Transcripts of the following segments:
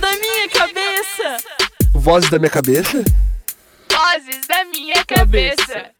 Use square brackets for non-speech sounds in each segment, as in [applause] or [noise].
da minha cabeça. Vozes da minha cabeça? Vozes da minha cabeça.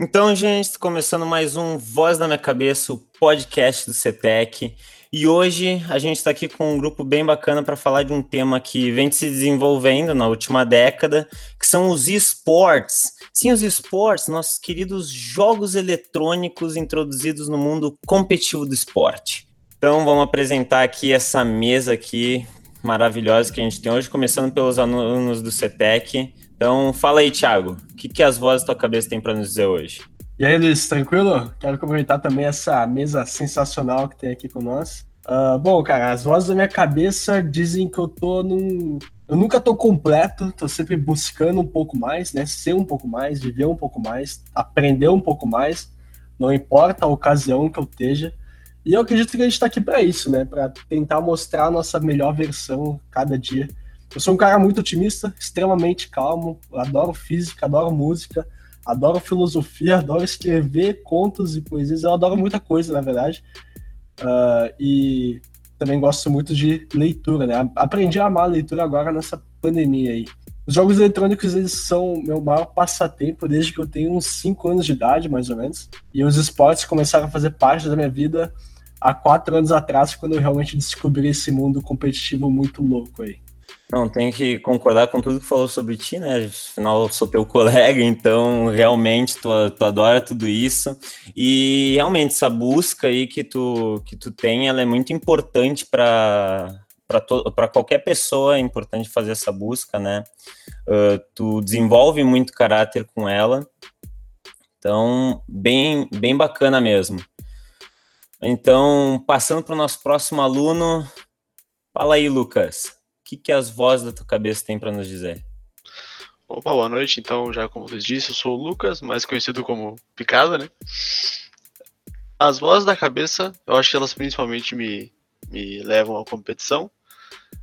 Então, gente, começando mais um Voz da Minha Cabeça, o podcast do CETEC. E hoje a gente está aqui com um grupo bem bacana para falar de um tema que vem se desenvolvendo na última década, que são os esportes. Sim, os esportes, nossos queridos jogos eletrônicos introduzidos no mundo competitivo do esporte. Então vamos apresentar aqui essa mesa aqui maravilhosa que a gente tem hoje, começando pelos alunos do CETEC. Então fala aí, Thiago, o que, que as vozes da tua cabeça têm para nos dizer hoje? E aí, Luiz, tranquilo? Quero comentar também essa mesa sensacional que tem aqui com nós. Uh, bom, cara, as vozes da minha cabeça dizem que eu tô num. Eu nunca tô completo, tô sempre buscando um pouco mais, né? Ser um pouco mais, viver um pouco mais, aprender um pouco mais, não importa a ocasião que eu esteja. E eu acredito que a gente tá aqui para isso, né? Para tentar mostrar a nossa melhor versão cada dia. Eu sou um cara muito otimista, extremamente calmo, adoro física, adoro música, adoro filosofia, adoro escrever contos e poesias, eu adoro muita coisa, na verdade. Uh, e também gosto muito de leitura, né? Aprendi a amar a leitura agora nessa pandemia aí. Os jogos eletrônicos, eles são meu maior passatempo desde que eu tenho uns 5 anos de idade, mais ou menos. E os esportes começaram a fazer parte da minha vida há 4 anos atrás, quando eu realmente descobri esse mundo competitivo muito louco aí. Não, tenho que concordar com tudo que falou sobre ti, né? Afinal, eu sou teu [laughs] colega, então realmente tu, tu adora tudo isso. E realmente, essa busca aí que tu, que tu tem, ela é muito importante para para qualquer pessoa é importante fazer essa busca, né? Uh, tu desenvolve muito caráter com ela, então bem bem bacana mesmo. Então, passando para o nosso próximo aluno, fala aí, Lucas que, que as vozes da tua cabeça têm para nos dizer? Opa, boa noite. Então, já como vocês disse, eu sou o Lucas, mais conhecido como Picada, né? As vozes da cabeça, eu acho que elas principalmente me, me levam à competição.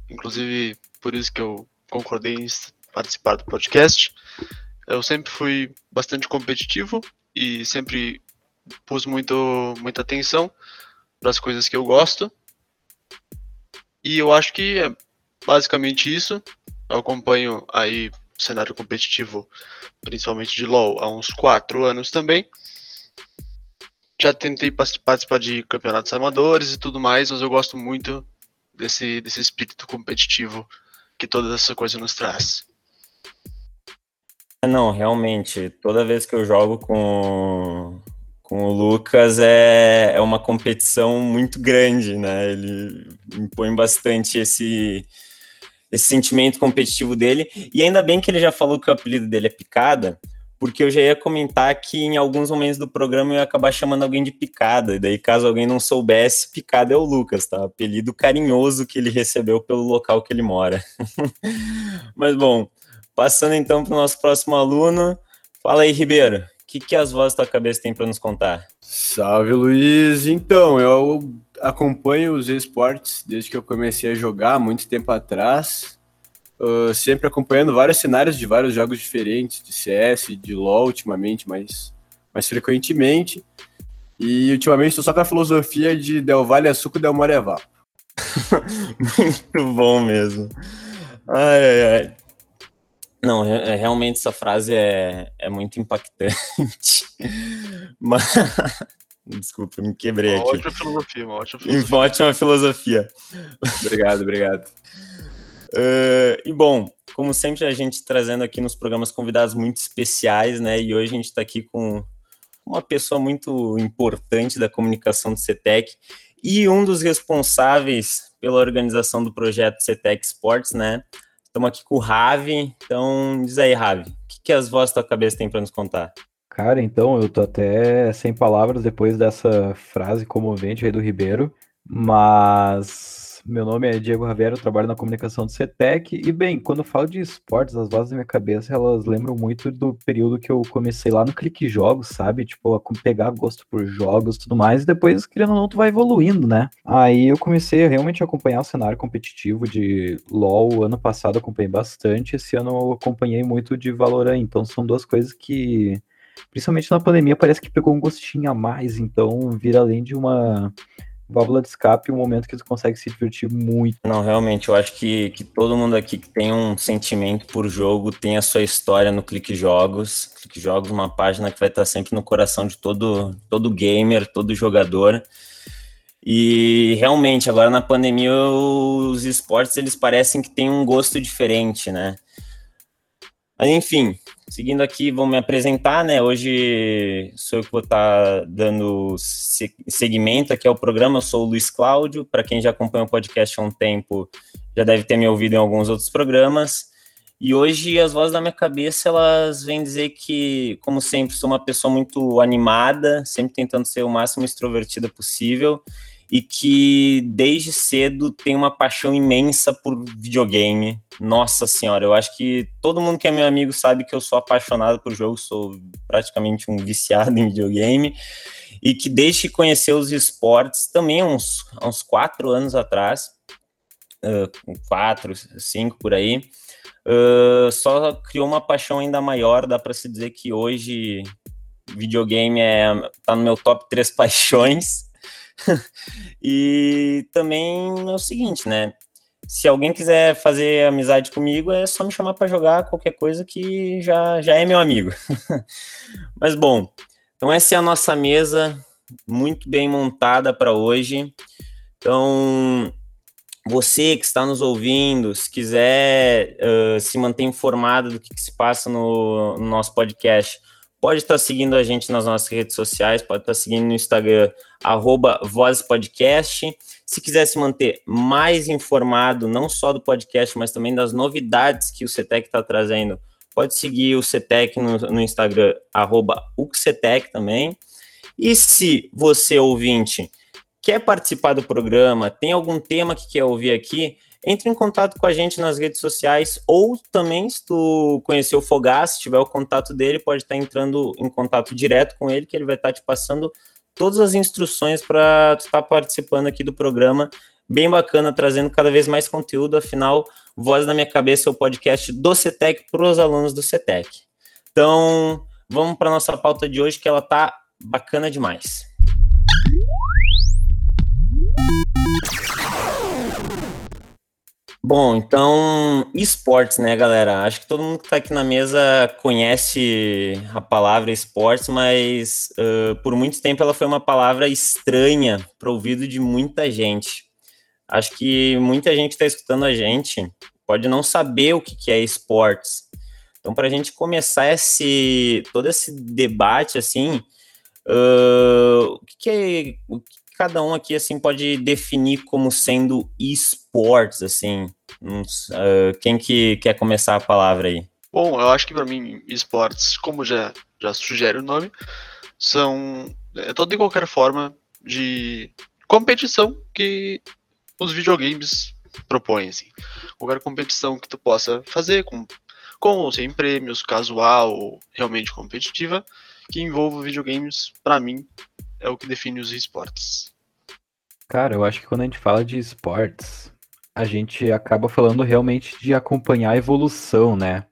Inclusive, por isso que eu concordei em participar do podcast. Eu sempre fui bastante competitivo e sempre pus muito, muita atenção para as coisas que eu gosto. E eu acho que basicamente isso. Eu acompanho aí o cenário competitivo, principalmente de LoL, há uns quatro anos também. Já tentei participar de campeonatos amadores e tudo mais, mas eu gosto muito desse, desse espírito competitivo que toda essa coisa nos traz. Não, realmente, toda vez que eu jogo com, com o Lucas é, é uma competição muito grande, né? Ele impõe bastante esse, esse sentimento competitivo dele. E ainda bem que ele já falou que o apelido dele é Picada, porque eu já ia comentar que em alguns momentos do programa eu ia acabar chamando alguém de Picada. E daí, caso alguém não soubesse, Picada é o Lucas, tá? Apelido carinhoso que ele recebeu pelo local que ele mora. [laughs] Mas bom, passando então para o nosso próximo aluno. Fala aí, Ribeiro. O que, que as vozes da tua cabeça têm para nos contar? Salve, Luiz. Então, eu acompanho os esportes desde que eu comecei a jogar, muito tempo atrás. Uh, sempre acompanhando vários cenários de vários jogos diferentes, de CS, de LoL ultimamente, mais, mais frequentemente. E ultimamente estou só com a filosofia de Del Valle a suco, Del Morevá. [laughs] muito bom mesmo. Ai, ai, ai. Não, é, realmente essa frase é, é muito impactante. [laughs] Mas, Desculpa, me quebrei uma aqui. Ótima filosofia, uma ótima filosofia. Ótima filosofia. obrigado, obrigado. Uh, [laughs] e bom, como sempre, a gente trazendo aqui nos programas convidados muito especiais, né? E hoje a gente está aqui com uma pessoa muito importante da comunicação do CETEC e um dos responsáveis pela organização do projeto CETEC Sports, né? Estamos aqui com o Ravi. Então, diz aí, Ravi, o que, que as vozes da tua cabeça têm para nos contar? Cara, então eu tô até sem palavras depois dessa frase comovente aí do Ribeiro, mas meu nome é Diego Ravera, eu trabalho na comunicação do CETEC, e bem, quando falo de esportes, as vozes da minha cabeça, elas lembram muito do período que eu comecei lá no Clique Jogos, sabe? Tipo, a pegar gosto por jogos e tudo mais, e depois, querendo ou não, tu vai evoluindo, né? Aí eu comecei a realmente acompanhar o cenário competitivo de LoL, ano passado eu acompanhei bastante, esse ano eu acompanhei muito de Valorant, então são duas coisas que principalmente na pandemia, parece que pegou um gostinho a mais, então vira além de uma válvula de escape, um momento que tu consegue se divertir muito. Não, realmente, eu acho que, que todo mundo aqui que tem um sentimento por jogo tem a sua história no Clique Jogos. Clique Jogos, uma página que vai estar sempre no coração de todo, todo gamer, todo jogador. E realmente, agora na pandemia, os esportes eles parecem que têm um gosto diferente, né? Mas enfim, seguindo aqui, vou me apresentar, né? Hoje sou eu que vou estar dando segmento aqui ao programa. Eu sou o Luiz Cláudio. Para quem já acompanha o podcast há um tempo, já deve ter me ouvido em alguns outros programas. E hoje as vozes da minha cabeça elas vêm dizer que, como sempre, sou uma pessoa muito animada, sempre tentando ser o máximo extrovertida possível e que desde cedo tem uma paixão imensa por videogame. Nossa senhora, eu acho que todo mundo que é meu amigo sabe que eu sou apaixonado por jogo, sou praticamente um viciado em videogame. E que desde que conheceu os esportes, também uns, uns quatro anos atrás, uh, quatro, cinco por aí, uh, só criou uma paixão ainda maior. Dá para se dizer que hoje videogame é, tá no meu top três [laughs] paixões. [laughs] e também é o seguinte, né? Se alguém quiser fazer amizade comigo, é só me chamar para jogar qualquer coisa que já, já é meu amigo. [laughs] Mas bom, então essa é a nossa mesa muito bem montada para hoje. Então, você que está nos ouvindo, se quiser uh, se manter informado do que, que se passa no, no, nosso podcast, pode estar seguindo a gente nas nossas redes sociais, pode estar seguindo no Instagram, arroba Podcast. Se quiser se manter mais informado, não só do podcast, mas também das novidades que o CETEC está trazendo, pode seguir o CETEC no, no Instagram, UCETEC também. E se você, ouvinte, quer participar do programa, tem algum tema que quer ouvir aqui, entre em contato com a gente nas redes sociais ou também, se tu conhecer o Fogás, se tiver o contato dele, pode estar entrando em contato direto com ele, que ele vai estar te passando todas as instruções para tu estar participando aqui do programa. Bem bacana, trazendo cada vez mais conteúdo, afinal, Voz da Minha Cabeça é o podcast do CETEC para os alunos do CETEC. Então, vamos para nossa pauta de hoje, que ela tá bacana demais. Bom, então, esportes, né, galera? Acho que todo mundo que está aqui na mesa conhece a palavra esportes, mas uh, por muito tempo ela foi uma palavra estranha para o ouvido de muita gente. Acho que muita gente está escutando a gente pode não saber o que, que é esportes. Então, para a gente começar esse todo esse debate, assim, uh, o que, que é, o cada um aqui assim pode definir como sendo esportes, assim? Uh, quem que quer começar a palavra aí? Bom, eu acho que para mim esportes, como já já sugere o nome, são é toda e qualquer forma de competição que os videogames propõem, assim. Qualquer competição que tu possa fazer com com ou sem prêmios, casual ou realmente competitiva, que envolva videogames, para mim, é o que define os esportes. Cara, eu acho que quando a gente fala de esportes, a gente acaba falando realmente de acompanhar a evolução, né?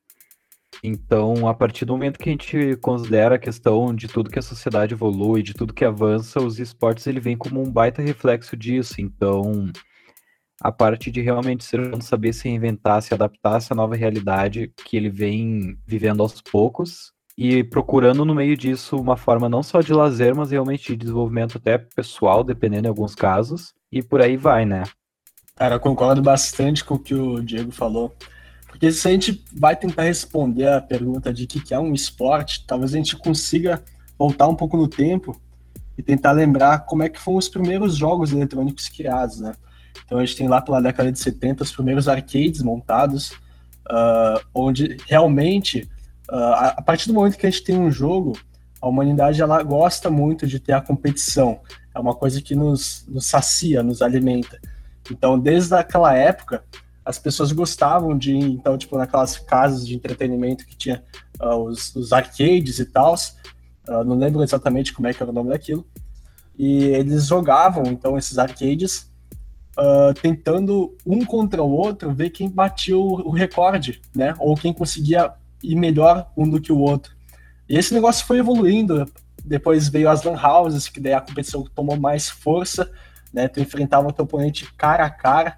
Então, a partir do momento que a gente considera a questão de tudo que a sociedade evolui, de tudo que avança, os esportes ele vem como um baita reflexo disso. Então, a parte de realmente ser saber se reinventar, se adaptar a essa nova realidade que ele vem vivendo aos poucos e procurando no meio disso uma forma não só de lazer, mas realmente de desenvolvimento até pessoal, dependendo em alguns casos, e por aí vai, né? Cara, eu concordo bastante com o que o Diego falou. Porque se a gente vai tentar responder a pergunta de o que é um esporte, talvez a gente consiga voltar um pouco no tempo e tentar lembrar como é que foram os primeiros jogos eletrônicos criados, né? Então a gente tem lá pela década de 70 os primeiros arcades montados, uh, onde realmente Uh, a partir do momento que a gente tem um jogo, a humanidade ela gosta muito de ter a competição. É uma coisa que nos, nos sacia, nos alimenta. Então, desde aquela época, as pessoas gostavam de então, tipo, naquelas casas de entretenimento que tinha uh, os, os, arcades e tal. Uh, não lembro exatamente como é que era o nome daquilo. E eles jogavam, então, esses arcades, uh, tentando um contra o outro ver quem batia o, o recorde, né? Ou quem conseguia e melhor um do que o outro. E esse negócio foi evoluindo. Depois veio as lan houses, que daí a competição tomou mais força. né? Tu enfrentava o teu oponente cara a cara.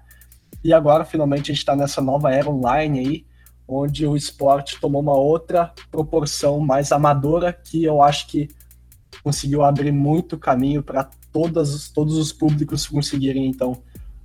E agora, finalmente, a gente está nessa nova era online aí, onde o esporte tomou uma outra proporção mais amadora, que eu acho que conseguiu abrir muito caminho para todos os públicos conseguirem, então,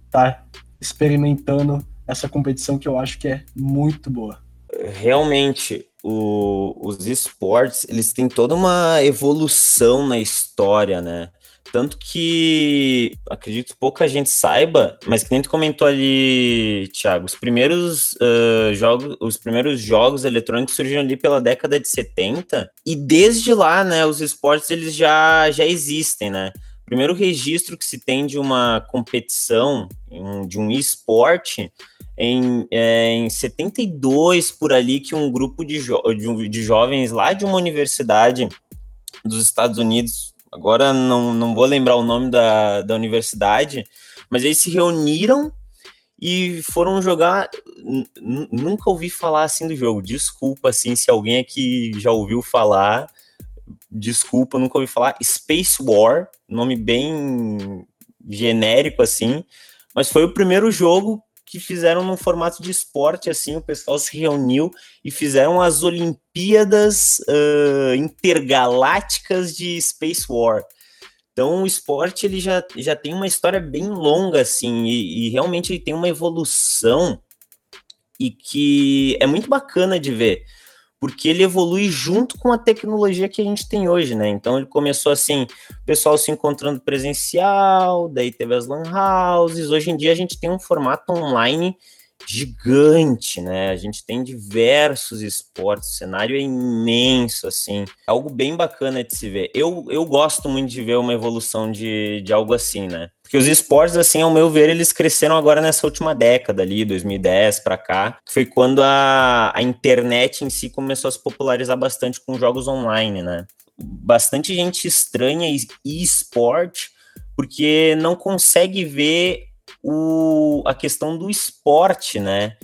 estar tá experimentando essa competição que eu acho que é muito boa. Realmente, o, os esportes, eles têm toda uma evolução na história, né? Tanto que acredito pouca gente saiba, mas que nem tu comentou ali, Thiago, os primeiros uh, jogos, os primeiros jogos eletrônicos surgiram ali pela década de 70, e desde lá, né, os esportes eles já, já existem, né? O primeiro registro que se tem de uma competição, de um esporte, em, é, em 72, por ali, que um grupo de, jo de, de jovens lá de uma universidade dos Estados Unidos agora não, não vou lembrar o nome da, da universidade, mas eles se reuniram e foram jogar. Nunca ouvi falar assim do jogo. Desculpa, assim, se alguém aqui já ouviu falar. Desculpa, nunca ouvi falar. Space War, nome bem genérico assim, mas foi o primeiro jogo que fizeram num formato de esporte, assim, o pessoal se reuniu e fizeram as Olimpíadas uh, Intergalácticas de Space War. Então o esporte ele já, já tem uma história bem longa, assim, e, e realmente ele tem uma evolução e que é muito bacana de ver porque ele evolui junto com a tecnologia que a gente tem hoje, né? Então ele começou assim, o pessoal se encontrando presencial, daí teve as lan houses, hoje em dia a gente tem um formato online gigante, né? A gente tem diversos esportes, o cenário é imenso, assim, é algo bem bacana de se ver. Eu, eu gosto muito de ver uma evolução de, de algo assim, né? Porque os esportes, assim, ao meu ver, eles cresceram agora nessa última década ali, 2010 para cá, foi quando a, a internet em si começou a se popularizar bastante com jogos online, né? Bastante gente estranha e esporte porque não consegue ver o, a questão do esporte, né?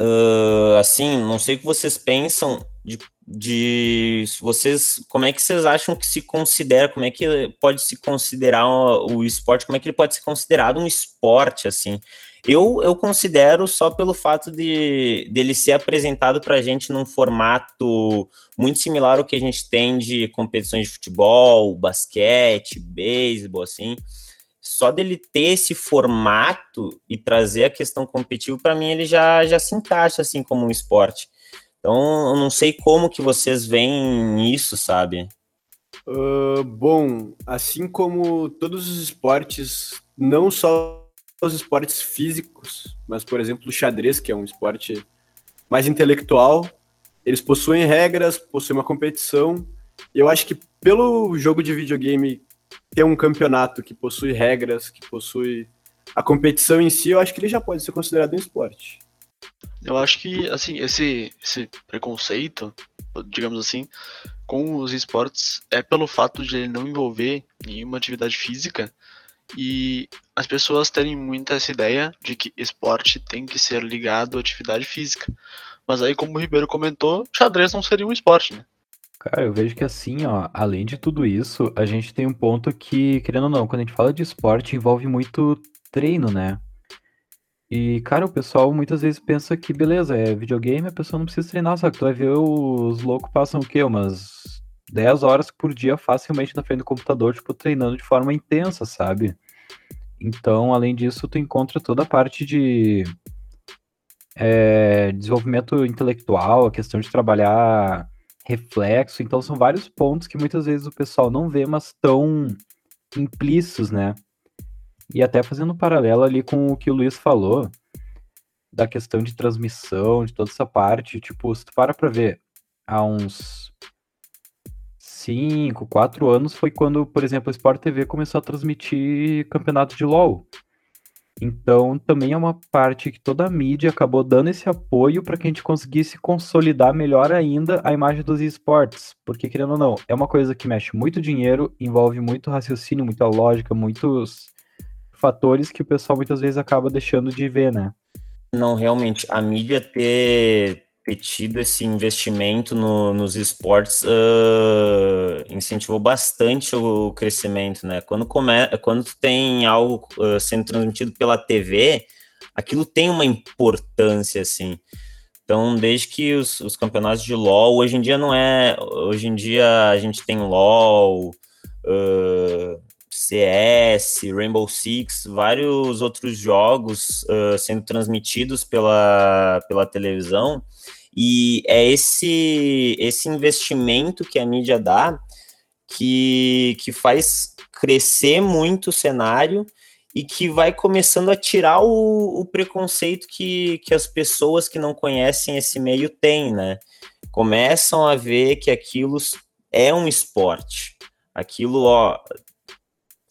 Uh, assim, não sei o que vocês pensam de, de vocês, como é que vocês acham que se considera, como é que pode se considerar o, o esporte, como é que ele pode ser considerado um esporte, assim? Eu, eu considero só pelo fato de dele ser apresentado para a gente num formato muito similar ao que a gente tem de competições de futebol, basquete, beisebol, assim só dele ter esse formato e trazer a questão competitiva, para mim ele já, já se encaixa assim como um esporte. Então, eu não sei como que vocês veem isso, sabe? Uh, bom, assim como todos os esportes, não só os esportes físicos, mas, por exemplo, o xadrez, que é um esporte mais intelectual, eles possuem regras, possuem uma competição. E eu acho que pelo jogo de videogame ter um campeonato que possui regras, que possui a competição em si, eu acho que ele já pode ser considerado um esporte. Eu acho que, assim, esse, esse preconceito, digamos assim, com os esportes é pelo fato de ele não envolver nenhuma atividade física e as pessoas terem muita essa ideia de que esporte tem que ser ligado à atividade física. Mas aí, como o Ribeiro comentou, xadrez não seria um esporte, né? Cara, eu vejo que assim, ó, além de tudo isso, a gente tem um ponto que, querendo ou não, quando a gente fala de esporte, envolve muito treino, né? E, cara, o pessoal muitas vezes pensa que, beleza, é videogame, a pessoa não precisa treinar, só que tu vai ver os loucos passam o quê? Umas 10 horas por dia facilmente na frente do computador, tipo, treinando de forma intensa, sabe? Então, além disso, tu encontra toda a parte de é, desenvolvimento intelectual, a questão de trabalhar reflexo. Então são vários pontos que muitas vezes o pessoal não vê, mas estão implícitos, né? E até fazendo um paralelo ali com o que o Luiz falou, da questão de transmissão, de toda essa parte, tipo, se tu para pra ver, há uns 5, 4 anos foi quando, por exemplo, a Sport TV começou a transmitir campeonato de LoL. Então, também é uma parte que toda a mídia acabou dando esse apoio para que a gente conseguisse consolidar melhor ainda a imagem dos esportes. Porque, querendo ou não, é uma coisa que mexe muito dinheiro, envolve muito raciocínio, muita lógica, muitos fatores que o pessoal muitas vezes acaba deixando de ver, né? Não, realmente, a mídia ter, ter tido esse investimento no, nos esportes uh, incentivou bastante o crescimento, né? Quando, come, quando tem algo uh, sendo transmitido pela TV, aquilo tem uma importância, assim. Então, desde que os, os, campeonatos de LoL, hoje em dia não é. Hoje em dia a gente tem LoL, uh, CS, Rainbow Six, vários outros jogos uh, sendo transmitidos pela, pela televisão. E é esse, esse investimento que a mídia dá que, que faz crescer muito o cenário e que vai começando a tirar o, o, preconceito que, que as pessoas que não conhecem esse meio têm, né? Começam a ver que aquilo é um esporte. Aquilo, ó,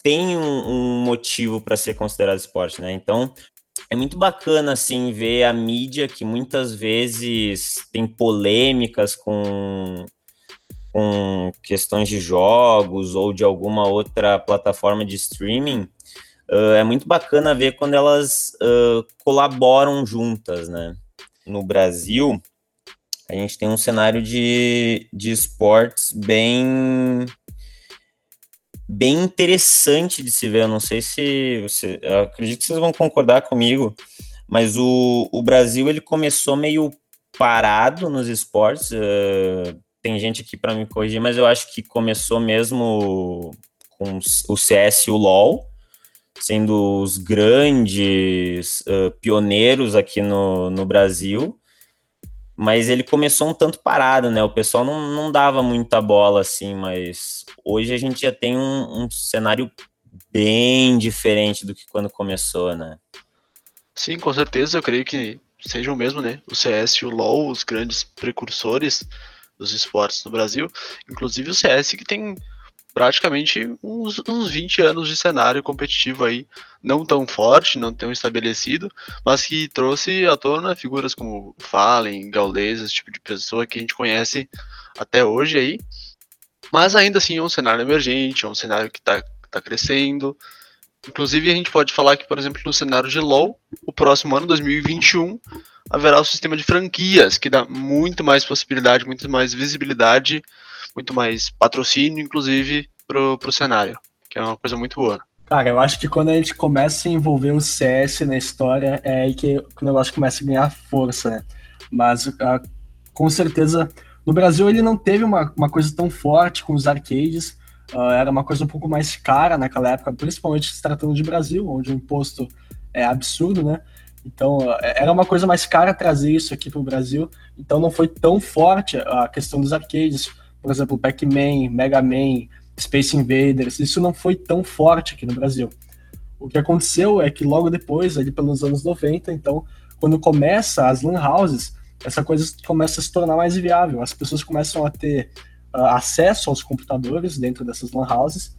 tem um, um motivo para ser considerado esporte, né? Então, é muito bacana, assim, ver a mídia que muitas vezes tem polêmicas com com questões de jogos ou de alguma outra plataforma de streaming, uh, é muito bacana ver quando elas uh, colaboram juntas, né? No Brasil, a gente tem um cenário de, de esportes bem bem interessante de se ver. Eu não sei se você, acredito que vocês vão concordar comigo, mas o, o Brasil ele começou meio parado nos esportes. Uh, tem gente aqui para me corrigir, mas eu acho que começou mesmo com o CS e o LoL sendo os grandes uh, pioneiros aqui no, no Brasil, mas ele começou um tanto parado, né? O pessoal não, não dava muita bola assim, mas hoje a gente já tem um, um cenário bem diferente do que quando começou, né? Sim, com certeza, eu creio que sejam mesmo, né? O CS e o LoL, os grandes precursores dos esportes no Brasil. Inclusive o CS que tem praticamente uns, uns 20 anos de cenário competitivo aí, não tão forte, não tão estabelecido, mas que trouxe à tona figuras como Fallen, Gaules, esse tipo de pessoa que a gente conhece até hoje aí, mas ainda assim é um cenário emergente, é um cenário que está tá crescendo, Inclusive, a gente pode falar que, por exemplo, no cenário de LoL, o próximo ano, 2021, haverá o sistema de franquias, que dá muito mais possibilidade, muito mais visibilidade muito mais patrocínio, inclusive, pro, pro cenário, que é uma coisa muito boa. Cara, eu acho que quando a gente começa a envolver o CS na história, é aí que o negócio começa a ganhar força, né? Mas, uh, com certeza, no Brasil ele não teve uma, uma coisa tão forte com os arcades, uh, era uma coisa um pouco mais cara naquela época, principalmente se tratando de Brasil, onde o imposto é absurdo, né? Então, uh, era uma coisa mais cara trazer isso aqui para o Brasil, então não foi tão forte a questão dos arcades por exemplo, Pac-Man, Mega Man, Space Invaders, isso não foi tão forte aqui no Brasil. O que aconteceu é que logo depois, ali pelos anos 90, então, quando começa as lan houses, essa coisa começa a se tornar mais viável. As pessoas começam a ter uh, acesso aos computadores dentro dessas lan houses,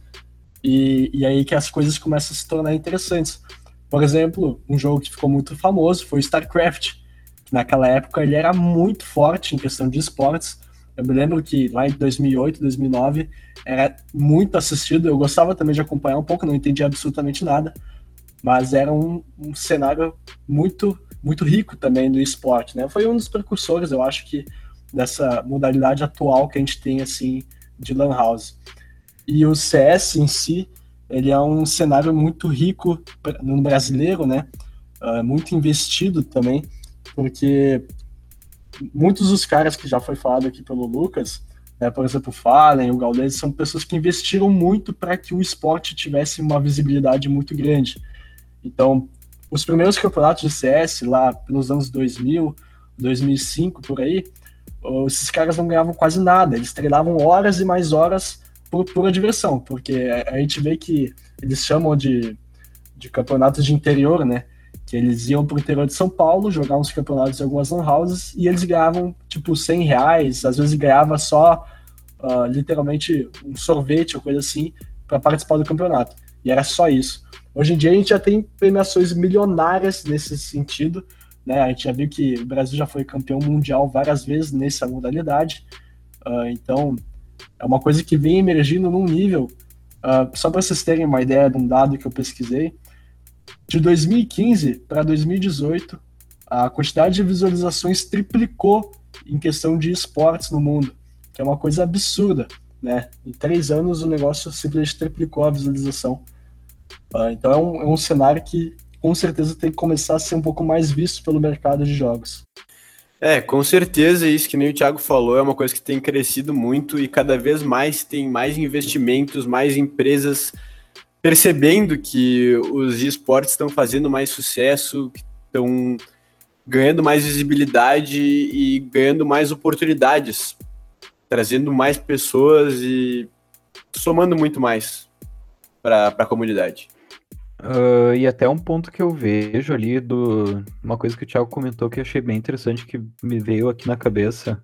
e, e aí que as coisas começam a se tornar interessantes. Por exemplo, um jogo que ficou muito famoso foi StarCraft. Naquela época ele era muito forte em questão de esportes, eu me lembro que lá em 2008, 2009, era muito assistido. Eu gostava também de acompanhar um pouco, não entendia absolutamente nada, mas era um, um cenário muito, muito rico também do esporte, né? Foi um dos precursores, eu acho que dessa modalidade atual que a gente tem assim de lan house. E o CS em si, ele é um cenário muito rico no brasileiro, né? Uh, muito investido também, porque muitos dos caras que já foi falado aqui pelo Lucas, né, por exemplo, o Fallen, o Gaules, são pessoas que investiram muito para que o esporte tivesse uma visibilidade muito grande. Então, os primeiros campeonatos de CS, lá pelos anos 2000, 2005, por aí, esses caras não ganhavam quase nada. Eles treinavam horas e mais horas por pura diversão, porque a gente vê que eles chamam de, de campeonatos de interior, né? Que eles iam pro interior de São Paulo, jogar uns campeonatos em algumas lan houses, e eles ganhavam, tipo, 100 reais, às vezes ganhava só, uh, literalmente, um sorvete ou coisa assim, para participar do campeonato. E era só isso. Hoje em dia a gente já tem premiações milionárias nesse sentido, né? A gente já viu que o Brasil já foi campeão mundial várias vezes nessa modalidade, uh, então é uma coisa que vem emergindo num nível, uh, só para vocês terem uma ideia de um dado que eu pesquisei, de 2015 para 2018, a quantidade de visualizações triplicou em questão de esportes no mundo, que é uma coisa absurda, né? Em três anos o negócio simplesmente triplicou a visualização. Uh, então é um, é um cenário que com certeza tem que começar a ser um pouco mais visto pelo mercado de jogos. É, com certeza isso que nem o Thiago falou é uma coisa que tem crescido muito e cada vez mais tem mais investimentos, mais empresas percebendo que os esportes estão fazendo mais sucesso, estão ganhando mais visibilidade e ganhando mais oportunidades, trazendo mais pessoas e somando muito mais para a comunidade. Uh, e até um ponto que eu vejo ali do. Uma coisa que o Thiago comentou que eu achei bem interessante, que me veio aqui na cabeça.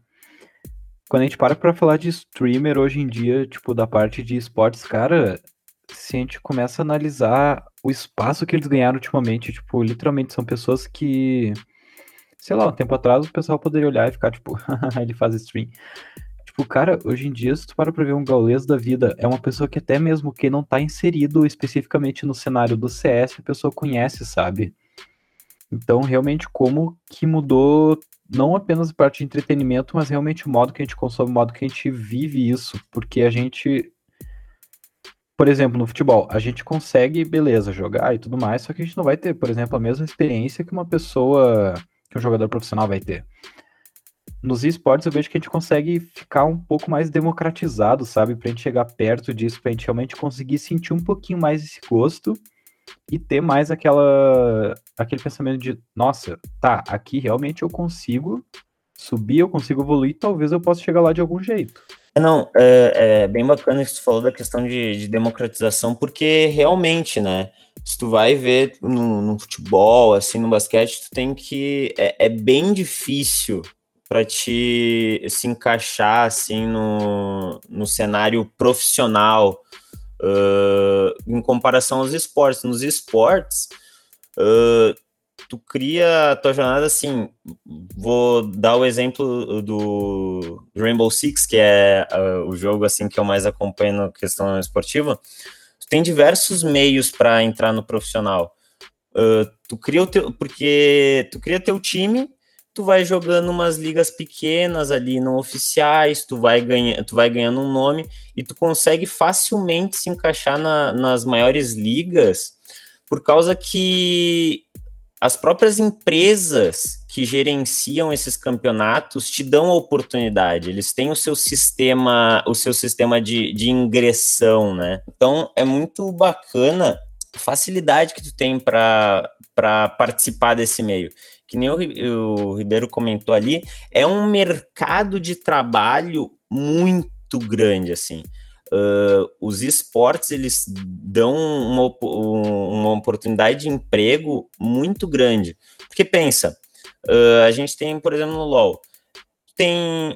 Quando a gente para pra falar de streamer hoje em dia, tipo, da parte de esportes, cara, se a gente começa a analisar o espaço que eles ganharam ultimamente, tipo, literalmente são pessoas que. Sei lá, um tempo atrás o pessoal poderia olhar e ficar, tipo, [laughs] ele faz stream. Tipo, cara, hoje em dia, se tu para pra ver um gaulês da vida, é uma pessoa que até mesmo que não tá inserido especificamente no cenário do CS, a pessoa conhece, sabe? Então, realmente, como que mudou não apenas a parte de entretenimento, mas realmente o modo que a gente consome, o modo que a gente vive isso. Porque a gente, por exemplo, no futebol, a gente consegue, beleza, jogar e tudo mais, só que a gente não vai ter, por exemplo, a mesma experiência que uma pessoa, que um jogador profissional vai ter nos esportes eu vejo que a gente consegue ficar um pouco mais democratizado, sabe? Pra gente chegar perto disso, pra gente realmente conseguir sentir um pouquinho mais esse gosto e ter mais aquela aquele pensamento de, nossa, tá, aqui realmente eu consigo subir, eu consigo evoluir, talvez eu possa chegar lá de algum jeito. Não, é, é bem bacana que tu falou da questão de, de, democratização, porque realmente, né, se tu vai ver no, no futebol, assim, no basquete, tu tem que, é, é bem difícil para te se encaixar assim no, no cenário profissional uh, em comparação aos esportes. Nos esportes, uh, tu cria a tua jornada assim. Vou dar o exemplo do Rainbow Six, que é uh, o jogo assim que eu mais acompanho na questão esportiva. Tu tem diversos meios para entrar no profissional. tu cria o teu, porque tu cria teu time tu vai jogando umas ligas pequenas ali, não oficiais, tu vai, ganha, tu vai ganhando um nome e tu consegue facilmente se encaixar na, nas maiores ligas, por causa que as próprias empresas que gerenciam esses campeonatos te dão a oportunidade, eles têm o seu sistema, o seu sistema de, de ingressão, né? Então é muito bacana a facilidade que tu tem para participar desse meio que nem o, o Ribeiro comentou ali, é um mercado de trabalho muito grande, assim. Uh, os esportes, eles dão uma, uma oportunidade de emprego muito grande. Porque pensa, uh, a gente tem, por exemplo, no LoL, tem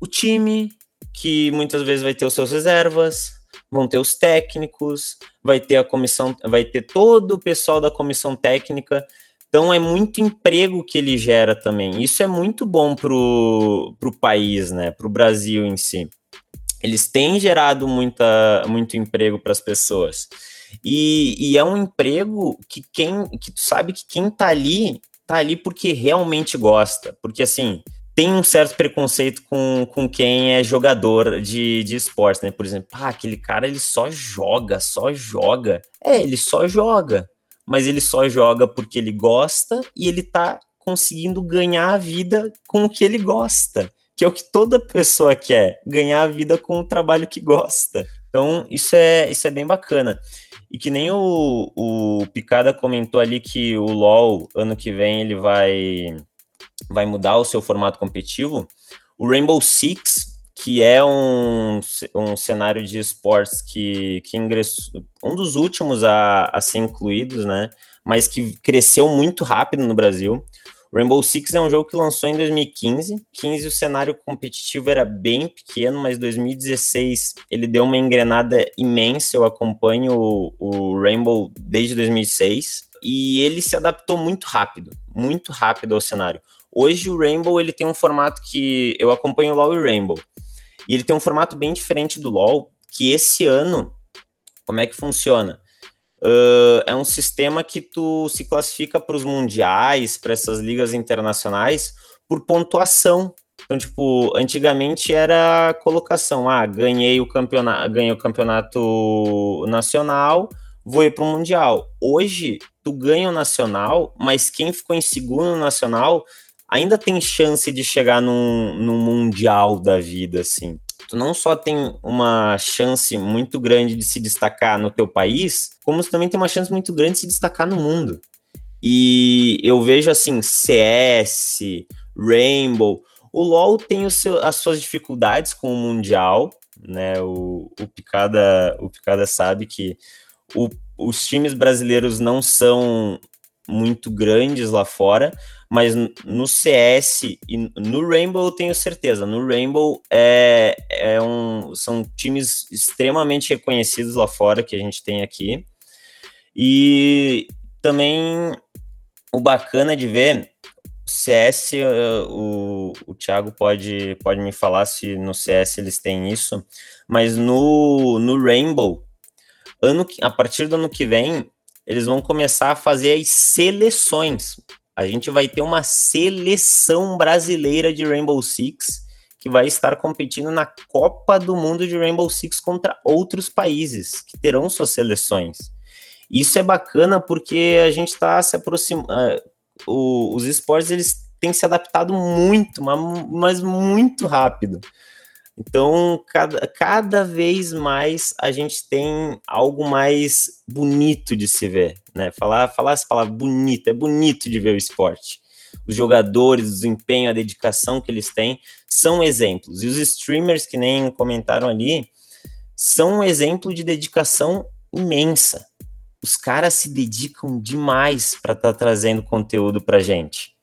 o time, que muitas vezes vai ter os seus reservas, vão ter os técnicos, vai ter a comissão, vai ter todo o pessoal da comissão técnica então é muito emprego que ele gera também. Isso é muito bom para o país, né? Para o Brasil em si. Eles têm gerado muita, muito emprego para as pessoas. E, e, é um emprego que quem que tu sabe que quem tá ali, tá ali porque realmente gosta. Porque assim, tem um certo preconceito com, com quem é jogador de, de esporte, né? Por exemplo, ah, aquele cara ele só joga, só joga. É, ele só joga mas ele só joga porque ele gosta e ele tá conseguindo ganhar a vida com o que ele gosta, que é o que toda pessoa quer, ganhar a vida com o trabalho que gosta. Então, isso é, isso é bem bacana. E que nem o, o Picada comentou ali que o LoL, ano que vem, ele vai, vai mudar o seu formato competitivo. O Rainbow Six, que é um, um cenário de esportes que, que ingressou, um dos últimos a, a ser incluídos, né? Mas que cresceu muito rápido no Brasil. Rainbow Six é um jogo que lançou em 2015. 15 o cenário competitivo era bem pequeno, mas 2016 ele deu uma engrenada imensa. Eu acompanho o, o Rainbow desde 2006 e ele se adaptou muito rápido, muito rápido ao cenário. Hoje o Rainbow ele tem um formato que eu acompanho o LoL e Rainbow. E ele tem um formato bem diferente do LoL, que esse ano, como é que funciona? Uh, é um sistema que tu se classifica para os mundiais, para essas ligas internacionais, por pontuação. Então, tipo, antigamente era colocação, ah, ganhei o campeonato, ganhei o campeonato nacional, vou ir para o mundial. Hoje, tu ganha o nacional, mas quem ficou em segundo no nacional ainda tem chance de chegar num, num mundial da vida, assim. Tu não só tem uma chance muito grande de se destacar no teu país, como tu também tem uma chance muito grande de se destacar no mundo. E eu vejo assim, CS, Rainbow. O LoL tem seu, as suas dificuldades com o Mundial, né? O, o, Picada, o Picada sabe que o, os times brasileiros não são muito grandes lá fora, mas no CS e no Rainbow eu tenho certeza. No Rainbow é, é um, são times extremamente reconhecidos lá fora que a gente tem aqui. E também o bacana de ver CS, o, o Thiago pode, pode me falar se no CS eles têm isso, mas no, no Rainbow, ano, a partir do ano que vem, eles vão começar a fazer as seleções. A gente vai ter uma seleção brasileira de Rainbow Six que vai estar competindo na Copa do Mundo de Rainbow Six contra outros países que terão suas seleções. Isso é bacana porque a gente está se aproximando. Uh, os esportes eles têm se adaptado muito, mas muito rápido. Então, cada, cada vez mais a gente tem algo mais bonito de se ver, né? Falar, falar essa palavra bonita, é bonito de ver o esporte. Os jogadores, o desempenho, a dedicação que eles têm são exemplos. E os streamers, que nem comentaram ali, são um exemplo de dedicação imensa. Os caras se dedicam demais para estar tá trazendo conteúdo para gente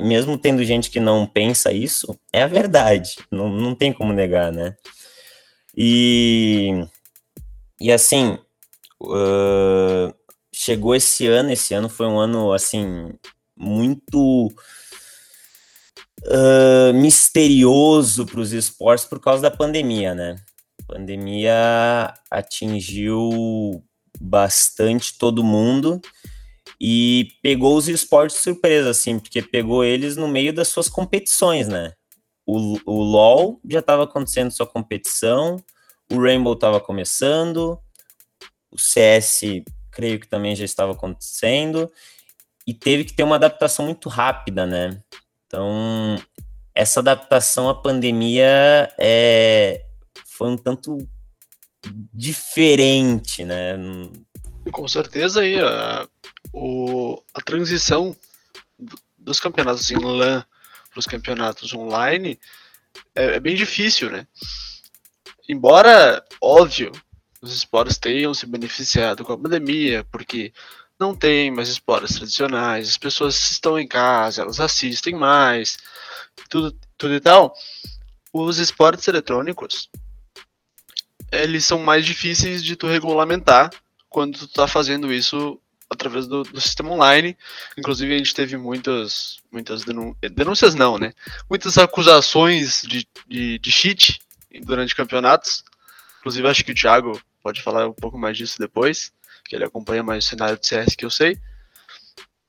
mesmo tendo gente que não pensa isso, é a verdade. Não, não tem como negar, né? E, e assim, uh, chegou esse ano, esse ano foi um ano, assim, muito uh, misterioso para os esportes por causa da pandemia, né? A pandemia atingiu bastante todo mundo e pegou os esportes surpresa, assim, porque pegou eles no meio das suas competições, né? O, o LoL já estava acontecendo sua competição, o Rainbow estava começando, o CS, creio que também já estava acontecendo, e teve que ter uma adaptação muito rápida, né? Então, essa adaptação à pandemia é, foi um tanto diferente, né? Com certeza aí, a, o, a transição dos campeonatos em LAN para os campeonatos online é, é, bem difícil, né? Embora, óbvio, os esportes tenham se beneficiado com a pandemia, porque não tem mais esportes tradicionais, as pessoas estão em casa, elas assistem mais, tudo, tudo e tal. Os esportes eletrônicos, eles são mais difíceis de tu regulamentar quando tu tá fazendo isso através do, do, sistema online. Inclusive, a gente teve muitas, muitas denúncias, não, né? Muitas acusações de, de, de cheat durante campeonatos. Inclusive, acho que o Thiago pode falar um pouco mais disso depois, que ele acompanha mais o cenário de CS que eu sei.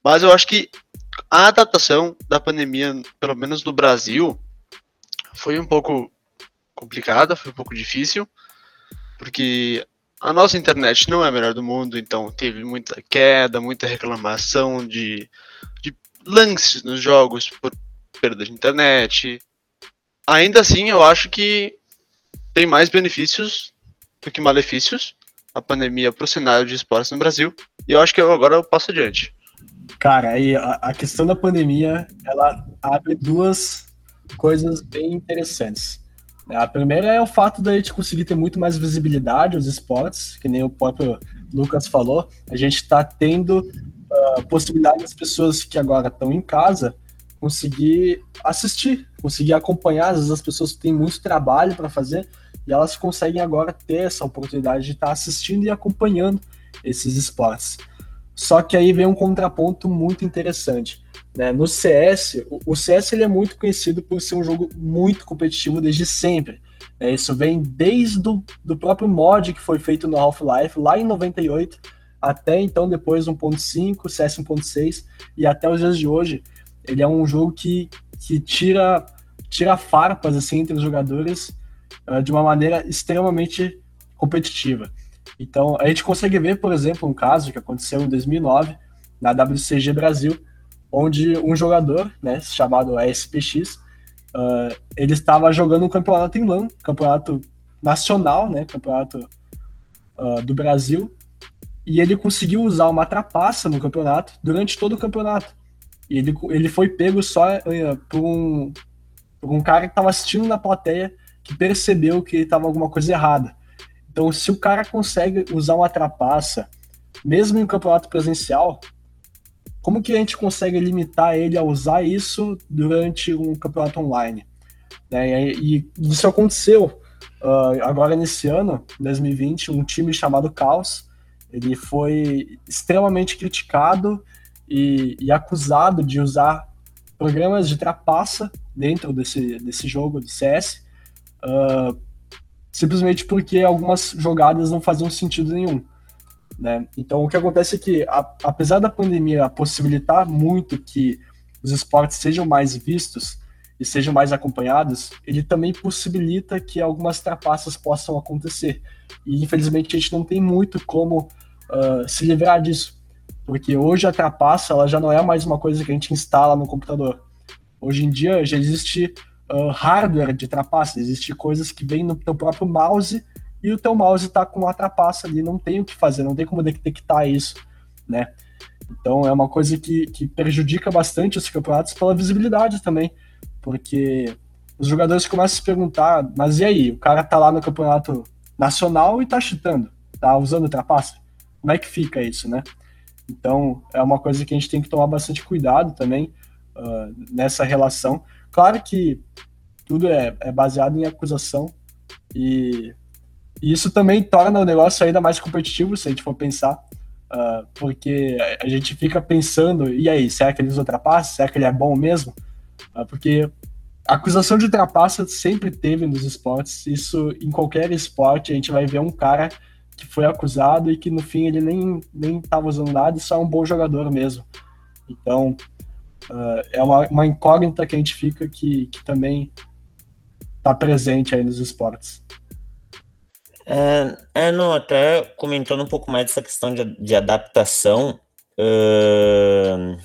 Mas eu acho que a adaptação da pandemia, pelo menos no Brasil, foi um pouco complicada, foi um pouco difícil, porque a nossa internet não é a melhor do mundo, então teve muita queda, muita reclamação de, de lances nos jogos por perda de internet. Ainda assim, eu acho que tem mais benefícios do que malefícios a pandemia para o cenário de esportes no Brasil. E eu acho que eu, agora eu passo adiante. Cara, aí a, questão da pandemia, ela abre duas coisas bem interessantes. A primeira é o fato da gente conseguir ter muito mais visibilidade aos esportes, que nem o próprio Lucas falou. A gente está tendo uh, possibilidade das pessoas que agora estão em casa conseguir assistir, conseguir acompanhar. Às vezes as pessoas têm muito trabalho para fazer e elas conseguem agora ter essa oportunidade de estar tá assistindo e acompanhando esses esportes. Só que aí vem um contraponto muito interessante. Né? No CS, o CS ele é muito conhecido por ser um jogo muito competitivo desde sempre. Né? Isso vem desde o do próprio mod que foi feito no Half-Life, lá em 98, até então depois 1.5, CS 1.6 e até os dias de hoje. Ele é um jogo que, que tira tira farpas assim entre os jogadores uh, de uma maneira extremamente competitiva. Então, a gente consegue ver, por exemplo, um caso que aconteceu em 2009 na WCG Brasil, onde um jogador, né, chamado SPX, uh, ele estava jogando um campeonato em LAN, campeonato nacional, né, campeonato uh, do Brasil, e ele conseguiu usar uma trapaça no campeonato durante todo o campeonato. E ele, ele foi pego só uh, por, um, por um cara que estava assistindo na plateia que percebeu que estava alguma coisa errada. Então, se o cara consegue usar uma trapaça, mesmo em um campeonato presencial, como que a gente consegue limitar ele a usar isso durante um campeonato online? Né? E, e isso aconteceu uh, agora nesse ano, 2020, um time chamado Caos, ele foi extremamente criticado e, e acusado de usar programas de trapaça dentro desse, desse jogo de CS, uh, ah, simplesmente porque algumas jogadas não faziam sentido nenhum. Né? Então, o que acontece é que, a, apesar da pandemia possibilitar muito que os esportes sejam mais vistos e sejam mais acompanhados, ele também possibilita que algumas trapaças possam acontecer. E, infelizmente, a gente não tem muito como uh, se livrar disso, porque hoje a trapaça ela já não é mais uma coisa que a gente instala no computador. Hoje em dia já existe uh, hardware de trapaça, existe coisas que vêm no teu próprio mouse e o teu mouse está com uma trapaça ali, não tem o que fazer, não tem como detectar isso, né? Então é uma coisa que, que prejudica bastante os campeonatos pela visibilidade também, porque os jogadores começam a se perguntar, mas e aí, o cara tá lá no campeonato nacional e tá chutando, tá usando trapaça? Como é que fica isso, né? Então é uma coisa que a gente tem que tomar bastante cuidado também uh, nessa relação. Claro que tudo é, é baseado em acusação e e isso também torna o negócio ainda mais competitivo, se a gente for pensar, uh, porque a gente fica pensando, e aí, será que ele usa trapaça? Será que ele é bom mesmo? Uh, porque a acusação de trapaça sempre teve nos esportes, isso em qualquer esporte a gente vai ver um cara que foi acusado e que no fim ele nem, nem tava usando nada e só é um bom jogador mesmo. Então, uh, é uma, uma incógnita que a gente fica que, que também está presente aí nos esportes. É, é, não, até comentando um pouco mais dessa questão de, de adaptação, uh,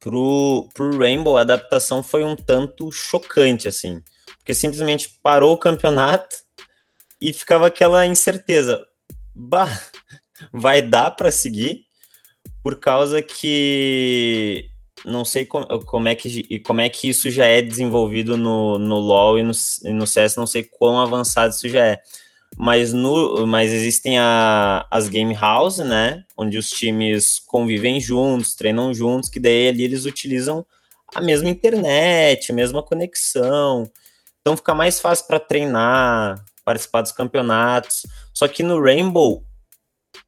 pro, pro Rainbow a adaptação foi um tanto chocante, assim, porque simplesmente parou o campeonato e ficava aquela incerteza, bah, [laughs] vai dar para seguir, por causa que não sei como, como, é que, como é que isso já é desenvolvido no, no LoL e no, e no CS, não sei quão avançado isso já é. Mas, no, mas existem a, as game house, né? Onde os times convivem juntos, treinam juntos, que daí ali eles utilizam a mesma internet, a mesma conexão. Então fica mais fácil para treinar, participar dos campeonatos. Só que no Rainbow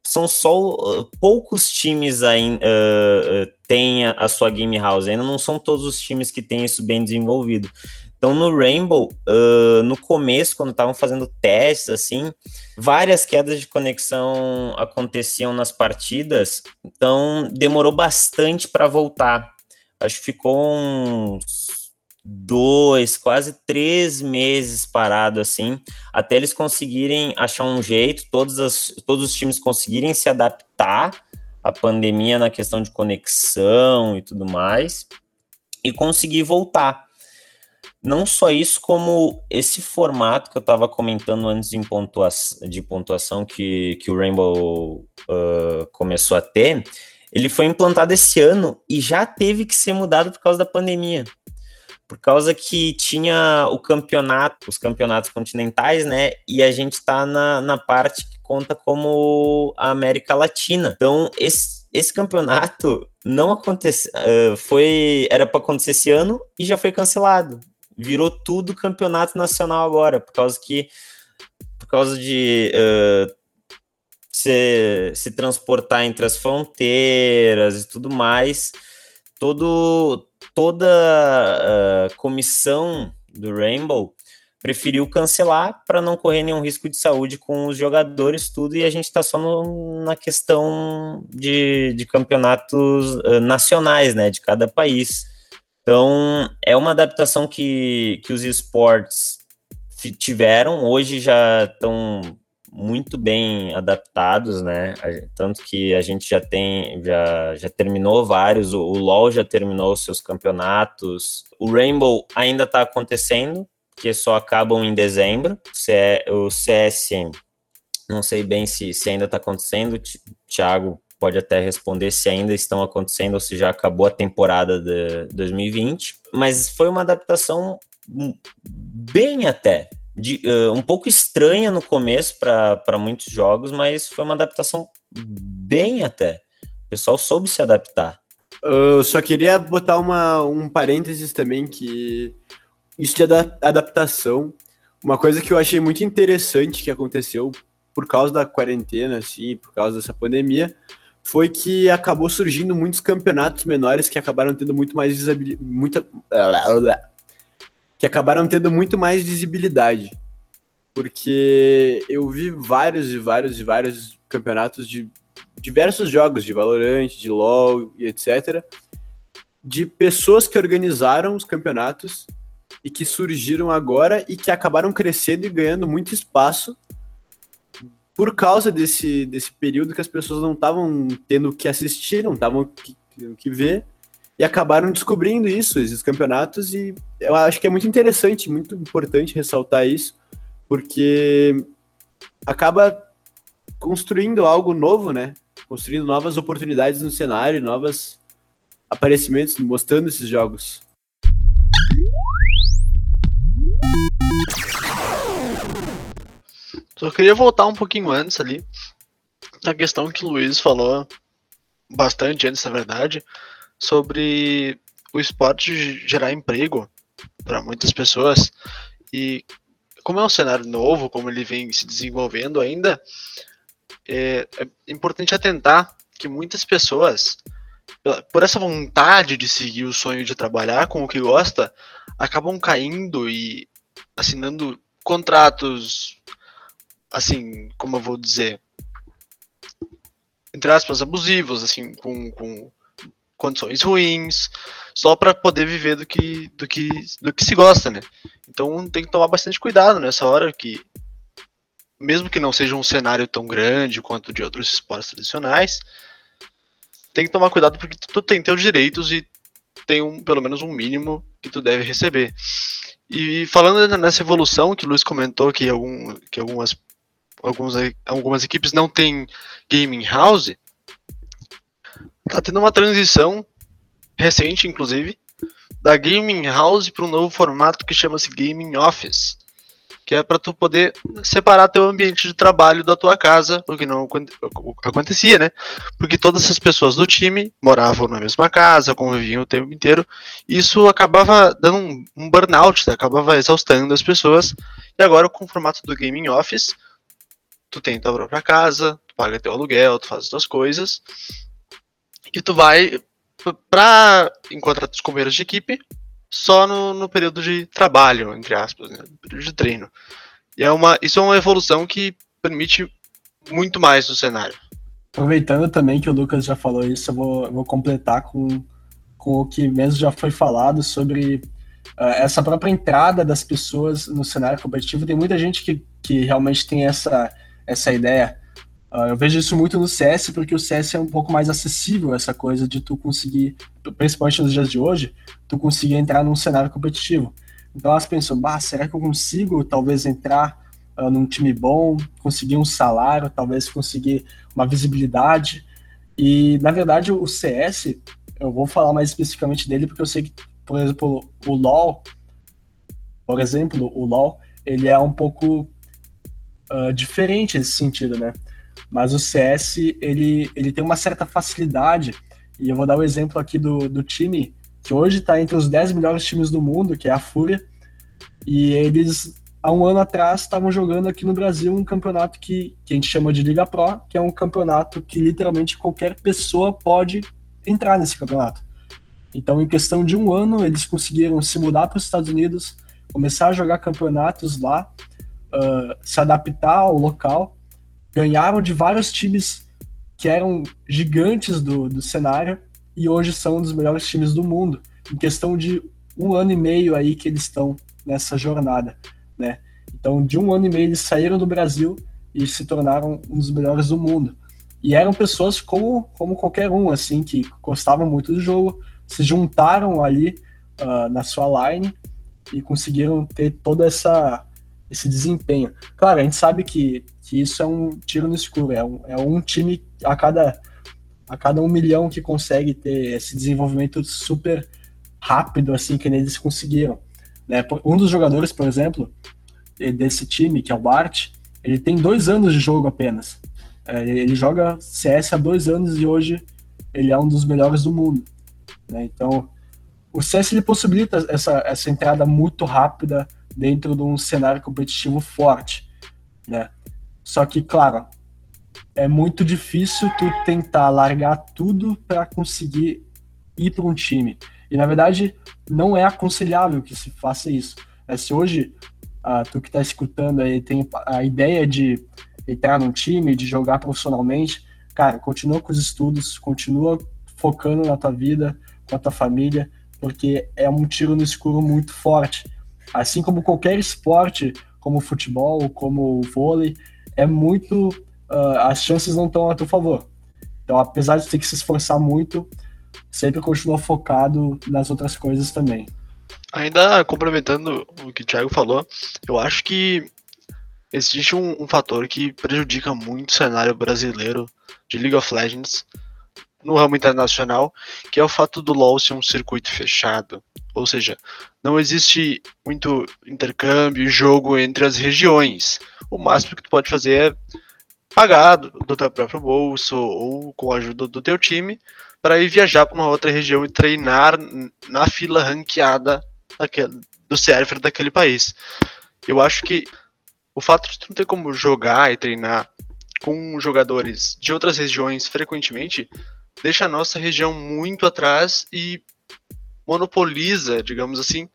são só uh, poucos times ainda uh, uh, têm a, a, sua game house, ainda não são todos os times que têm isso bem desenvolvido. Então no Rainbow, uh, no começo, quando estavam fazendo testes, assim, várias quedas de conexão aconteciam nas partidas, então demorou bastante para voltar. Acho que ficou uns dois, quase três meses parado assim, até eles conseguirem achar um jeito, todos, as, todos os times conseguirem se adaptar à pandemia na questão de conexão e tudo mais, e conseguir voltar. Não só isso, como esse formato que eu estava comentando antes de pontuação, de pontuação que, que o Rainbow uh, começou a ter, ele foi implantado esse ano e já teve que ser mudado por causa da pandemia por causa que tinha o campeonato, os campeonatos continentais, né? E a gente está na, na parte que conta como a América Latina. Então, esse, esse campeonato não aconteceu, uh, foi, era para acontecer esse ano e já foi cancelado. Virou tudo campeonato nacional agora, por causa que, por causa de uh, se, se transportar entre as fronteiras e tudo mais, todo toda a uh, comissão do Rainbow preferiu cancelar para não correr nenhum risco de saúde com os jogadores, tudo, e a gente está só no, na questão de, de campeonatos uh, nacionais, né, de cada país. Então, é uma adaptação que, que os esportes tiveram, hoje já estão muito bem adaptados, né? Tanto que a gente já tem, já, já terminou vários, o, o LoL já terminou seus campeonatos, o Rainbow ainda está acontecendo, que só acabam em dezembro, o CS, não sei bem se, se ainda está acontecendo, Thiago pode até responder se ainda estão acontecendo ou se já acabou a temporada de 2020, mas foi uma adaptação bem até, de, uh, um pouco estranha no começo para muitos jogos, mas foi uma adaptação bem até. O pessoal soube se adaptar. Eu só queria botar uma, um parênteses também que isso de adaptação, uma coisa que eu achei muito interessante que aconteceu por causa da quarentena, assim, por causa dessa pandemia, foi que acabou surgindo muitos campeonatos menores que acabaram tendo muito mais visibilidade, muita que acabaram tendo muito mais visibilidade. Porque eu vi vários e vários e vários campeonatos de diversos jogos, de Valorant, de LoL e etc, de pessoas que organizaram os campeonatos e que surgiram agora e que acabaram crescendo e ganhando muito espaço por causa desse, desse período que as pessoas não estavam tendo que assistir, não estavam tendo que ver, e acabaram descobrindo isso, esses campeonatos, e eu acho que é muito interessante, muito importante ressaltar isso, porque acaba construindo algo novo, né? Construindo novas oportunidades no cenário, novos aparecimentos, mostrando esses jogos. Só queria voltar um pouquinho antes ali, na questão que o Luiz falou bastante antes, na verdade, sobre o esporte gerar emprego para muitas pessoas. E como é um cenário novo, como ele vem se desenvolvendo ainda, é, é importante atentar que muitas pessoas, por essa vontade de seguir o sonho de trabalhar com o que gosta, acabam caindo e assinando contratos assim, como eu vou dizer, entre aspas, abusivos, assim, com, com condições ruins, só para poder viver do que, do, que, do que se gosta, né? Então tem que tomar bastante cuidado nessa hora que, mesmo que não seja um cenário tão grande quanto de outros esportes tradicionais, tem que tomar cuidado porque tu, tem teus direitos e tem um, pelo menos um mínimo que tu deve receber. E falando nessa evolução que o Luiz comentou que, algum, que algumas alguns, algumas equipes não têm gaming house, tá tendo uma transição recente, inclusive, da gaming house para um novo formato que chama-se gaming office, que é para tu poder separar teu ambiente de trabalho da tua casa, o que não acontecia, né? Porque todas as pessoas do time moravam na mesma casa, conviviam o tempo inteiro, e isso acabava dando um, um burnout, né? acabava exaustando as pessoas. E agora com o formato do gaming office, tu tem tua própria casa, tu paga teu aluguel, tu faz as tuas coisas, e tu vai para encontrar teus companheiros de equipe só no, no, período de trabalho, entre aspas, né, no período de treino. E é uma, isso é uma evolução que permite muito mais no cenário. Aproveitando também que o Lucas já falou isso, eu vou, eu vou completar com, com o que mesmo já foi falado sobre uh, essa própria entrada das pessoas no cenário competitivo. Tem muita gente que, que realmente tem essa essa ideia. Uh, eu vejo isso muito no CS, porque o CS é um pouco mais acessível, essa coisa de tu conseguir, principalmente nos dias de hoje, tu conseguir entrar num cenário competitivo. Então elas pensam, bah, será que eu consigo talvez entrar uh, num time bom, conseguir um salário, talvez conseguir uma visibilidade? E na verdade o CS, eu vou falar mais especificamente dele, porque eu sei que, por exemplo, o LoL, por exemplo, o LoL, ele é um pouco uh, diferente nesse sentido, né? Mas o CS, ele, ele tem uma certa facilidade, e eu vou dar o um exemplo aqui do, do time, que hoje está entre os 10 melhores times do mundo, que é a Fúria, e eles, há um ano atrás, estavam jogando aqui no Brasil um campeonato que, que a gente chama de Liga Pro, que é um campeonato que literalmente qualquer pessoa pode entrar nesse campeonato. Então, em questão de um ano, eles conseguiram se mudar para os Estados Unidos, começar a jogar campeonatos lá, uh, se adaptar ao local. Ganharam de vários times que eram gigantes do, do cenário e hoje são um dos melhores times do mundo. em questão de um ano e meio aí que eles estão nessa jornada, né? Então, de um ano e meio eles saíram do Brasil e se tornaram um dos melhores do mundo. E eram pessoas como, como qualquer um, assim, que gostavam muito do jogo, se juntaram ali uh, na sua line e conseguiram ter todo essa, esse desempenho. Claro, a gente sabe que, que isso é um tiro no escuro, é um, é um time a cada, a cada um milhão que consegue ter esse desenvolvimento super rápido, assim, que eles conseguiram. Né? Um dos jogadores, por exemplo, desse time, que é o Bart, ele tem dois anos de jogo apenas. É, ele joga CS há dois anos e hoje ele é um dos melhores do mundo. Né? Então, o CS ele possibilita essa, essa entrada muito rápida dentro de um cenário competitivo forte. Né? Só que, claro, é muito difícil tu tentar largar tudo para conseguir ir para um time. E, na verdade, não é aconselhável que se faça isso. É, se hoje uh, tu que está escutando aí tem a ideia de entrar num time, de jogar profissionalmente, cara, continua com os estudos, continua focando na tua vida, com a tua família, porque é um tiro no escuro muito forte. Assim como qualquer esporte, como futebol, como vôlei, é muito. Uh, as chances não estão a teu favor. Então, apesar de ter que se esforçar muito, sempre continua focado nas outras coisas também. Ainda complementando o que o Thiago falou, eu acho que existe um, um, fator que prejudica muito o cenário brasileiro de League of Legends no ramo internacional, que é o fato do LoL ser um circuito fechado. Ou seja, não existe muito intercâmbio jogo entre as regiões. O máximo que tu pode fazer é pagar do, do teu próprio bolso ou com a ajuda do teu time para ir viajar para uma outra região e treinar na fila ranqueada daquele, do server daquele país. Eu acho que o fato de tu não ter como jogar e treinar com jogadores de outras regiões frequentemente deixa a nossa região muito atrás e monopoliza, digamos assim,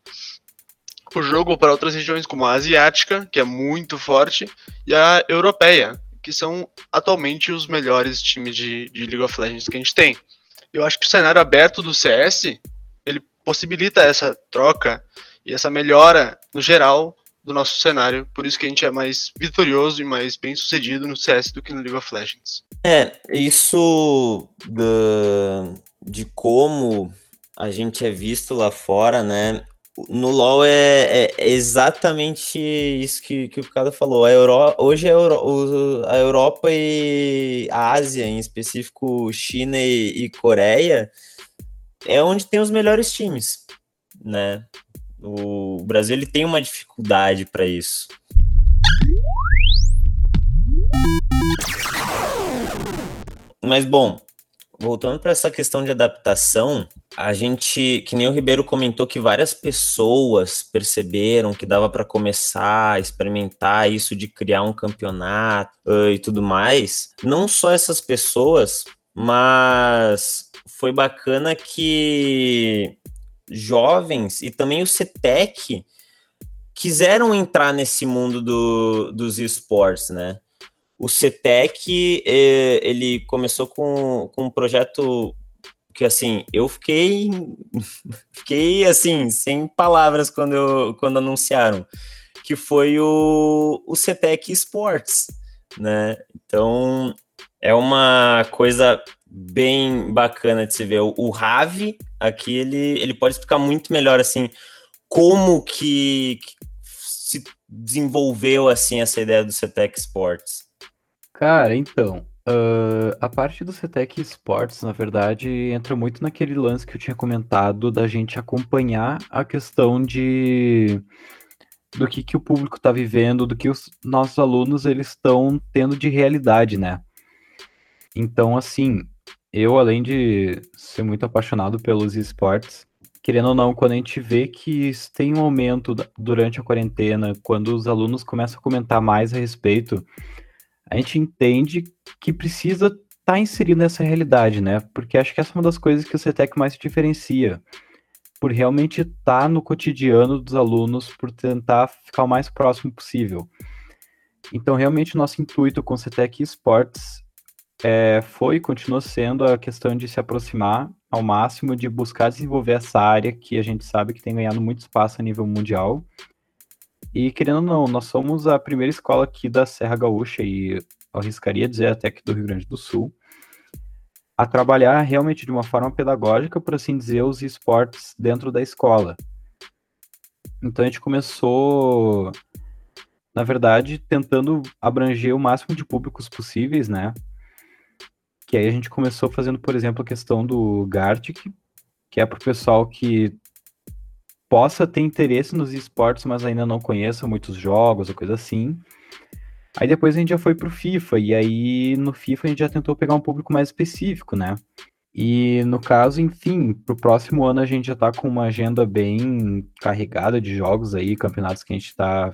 o jogo para outras regiões como a asiática, que é muito forte, e a europeia, que são atualmente os melhores times de, de League of Legends que a gente tem. Eu acho que o cenário aberto do CS ele possibilita essa troca e essa melhora no geral do nosso cenário. Por isso que a gente é mais vitorioso e mais bem sucedido no CS do que no League of Legends. É, isso de, de como a gente é visto lá fora, né? No LoL é, é exatamente isso que, que o Picado falou. A Euro, hoje a, Euro, a Europa e a Ásia, em específico China e, e Coreia, é onde tem os melhores times, né? O Brasil ele tem uma dificuldade para isso. Mas bom, voltando para essa questão de adaptação, a gente, que nem o Ribeiro comentou que várias pessoas perceberam que dava para começar a experimentar isso de criar um campeonato uh, e tudo mais. Não só essas pessoas, mas foi bacana que jovens e também o CETEC quiseram entrar nesse mundo do, dos esportes, né? O CETEC, eh, ele começou com, com um projeto que, assim, eu fiquei, [laughs] fiquei, assim, sem palavras quando, eu, quando anunciaram, que foi o, o CETEC Sports, né? Então, é uma coisa bem bacana de se ver. O, o Ravi aqui, ele, ele pode explicar muito melhor, assim, como que, que se desenvolveu, assim, essa ideia do CETEC Sports. Cara, então, uh, a parte do CETEC Sports, na verdade, entra muito naquele lance que eu tinha comentado da gente acompanhar a questão de do que, que o público está vivendo, do que os nossos alunos eles estão tendo de realidade, né? Então, assim, eu, além de ser muito apaixonado pelos esportes, querendo ou não, quando a gente vê que tem um aumento durante a quarentena, quando os alunos começam a comentar mais a respeito, a gente entende que precisa estar tá inserido nessa realidade, né? Porque acho que essa é uma das coisas que o CETEC mais se diferencia, por realmente estar tá no cotidiano dos alunos, por tentar ficar o mais próximo possível. Então, realmente, o nosso intuito com o CETEC Esportes é, foi e continua sendo a questão de se aproximar ao máximo de buscar desenvolver essa área que a gente sabe que tem ganhado muito espaço a nível mundial. E querendo ou não, nós somos a primeira escola aqui da Serra Gaúcha e arriscaria dizer até aqui do Rio Grande do Sul a trabalhar realmente de uma forma pedagógica, por assim dizer, os esportes dentro da escola. Então a gente começou, na verdade, tentando abranger o máximo de públicos possíveis, né? Que aí a gente começou fazendo, por exemplo, a questão do Gartic, que é para o pessoal que possa ter interesse nos esportes, mas ainda não conheça muitos jogos ou coisa assim. Aí depois a gente já foi pro FIFA, e aí no FIFA a gente já tentou pegar um público mais específico, né? E no caso, enfim, pro próximo ano a gente já tá com uma agenda bem carregada de jogos aí, campeonatos que a gente tá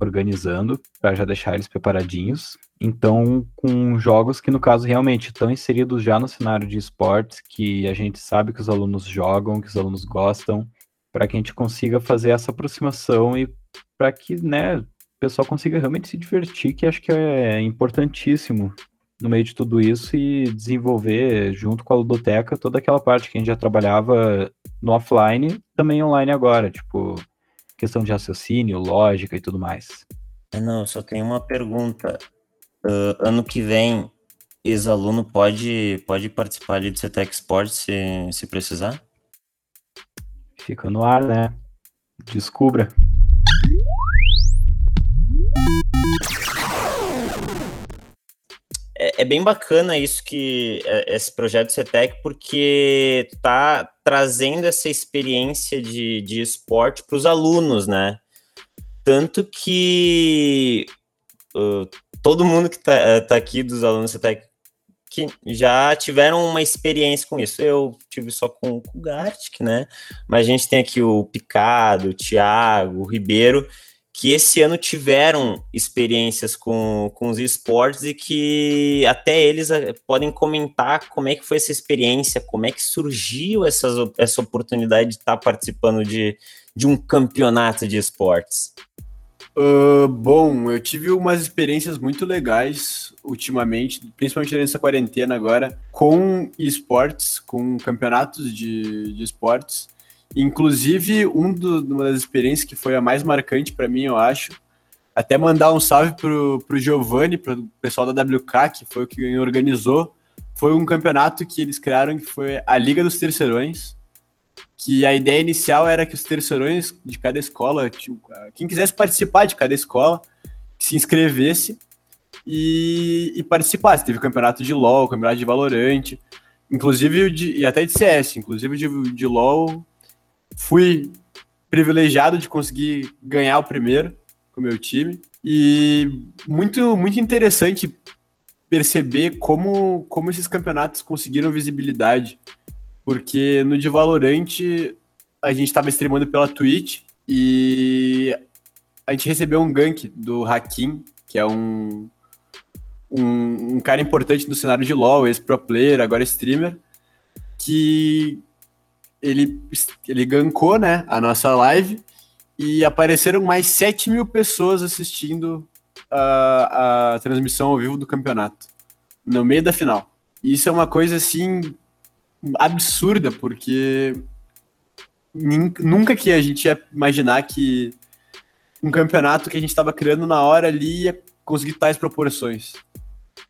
organizando para já deixar eles preparadinhos. Então, com jogos que no caso realmente estão inseridos já no cenário de esportes, que a gente sabe que os alunos jogam, que os alunos gostam, para que a gente consiga fazer essa aproximação e para que, né, o pessoal consiga realmente se divertir, que acho que é importantíssimo no meio de tudo isso e desenvolver, junto com a ludoteca, toda aquela parte que a gente já trabalhava no offline, também online agora, tipo, questão de raciocínio, lógica e tudo mais. É, não, só tenho uma pergunta. Uh, ano que vem, ex-aluno pode, pode participar ali do CETEC Sport se, se precisar? Fica no ar, né? Descubra. é, é, bem bacana isso que é, esse projeto CETEC, porque tá trazendo essa experiência de, de esporte para os alunos, né? Tanto que uh, todo mundo que está tá aqui dos alunos CETEC que já tiveram uma experiência com isso. Eu tive só com, com o Gartic, né? Mas a gente tem aqui o Picado, o Thiago, o Ribeiro, que esse ano tiveram experiências com, com os esportes e que até eles eh, podem comentar como é que foi essa experiência, como é que surgiu essa essa oportunidade de estar participando de, de um campeonato de esportes. Uh, bom, eu tive umas experiências muito legais ultimamente, principalmente nessa quarentena agora, com esportes, com campeonatos de, de esportes. Inclusive, um do, uma das experiências que foi a mais marcante para mim, eu acho, até mandar um salve pro, pro Giovanni, pro pessoal da WK, que foi o que organizou, foi um campeonato que eles criaram, que foi a Liga dos Terceirões, que a ideia inicial era que os terceirões de cada escola, quem quisesse participar de cada escola, se inscrevesse e, e participasse. Teve campeonato de LoL, campeonato de Valorant, inclusive de, e até de CS, inclusive de, de LoL fui privilegiado de conseguir ganhar o primeiro com o meu time. E muito, muito interessante perceber como, como esses campeonatos conseguiram visibilidade. Porque no de Valorant a gente estava streamando pela Twitch e a gente recebeu um gank do Hakim, que é um, um, um cara importante no cenário de LoL, ex-pro player, agora streamer, que ele, ele gankou, né, a nossa live e apareceram mais 7 mil pessoas assistindo a, a transmissão ao vivo do campeonato, no meio da final. E isso é uma coisa, assim, absurda, porque nunca que a gente ia imaginar que um campeonato que a gente estava criando na hora ali ia conseguir tais proporções.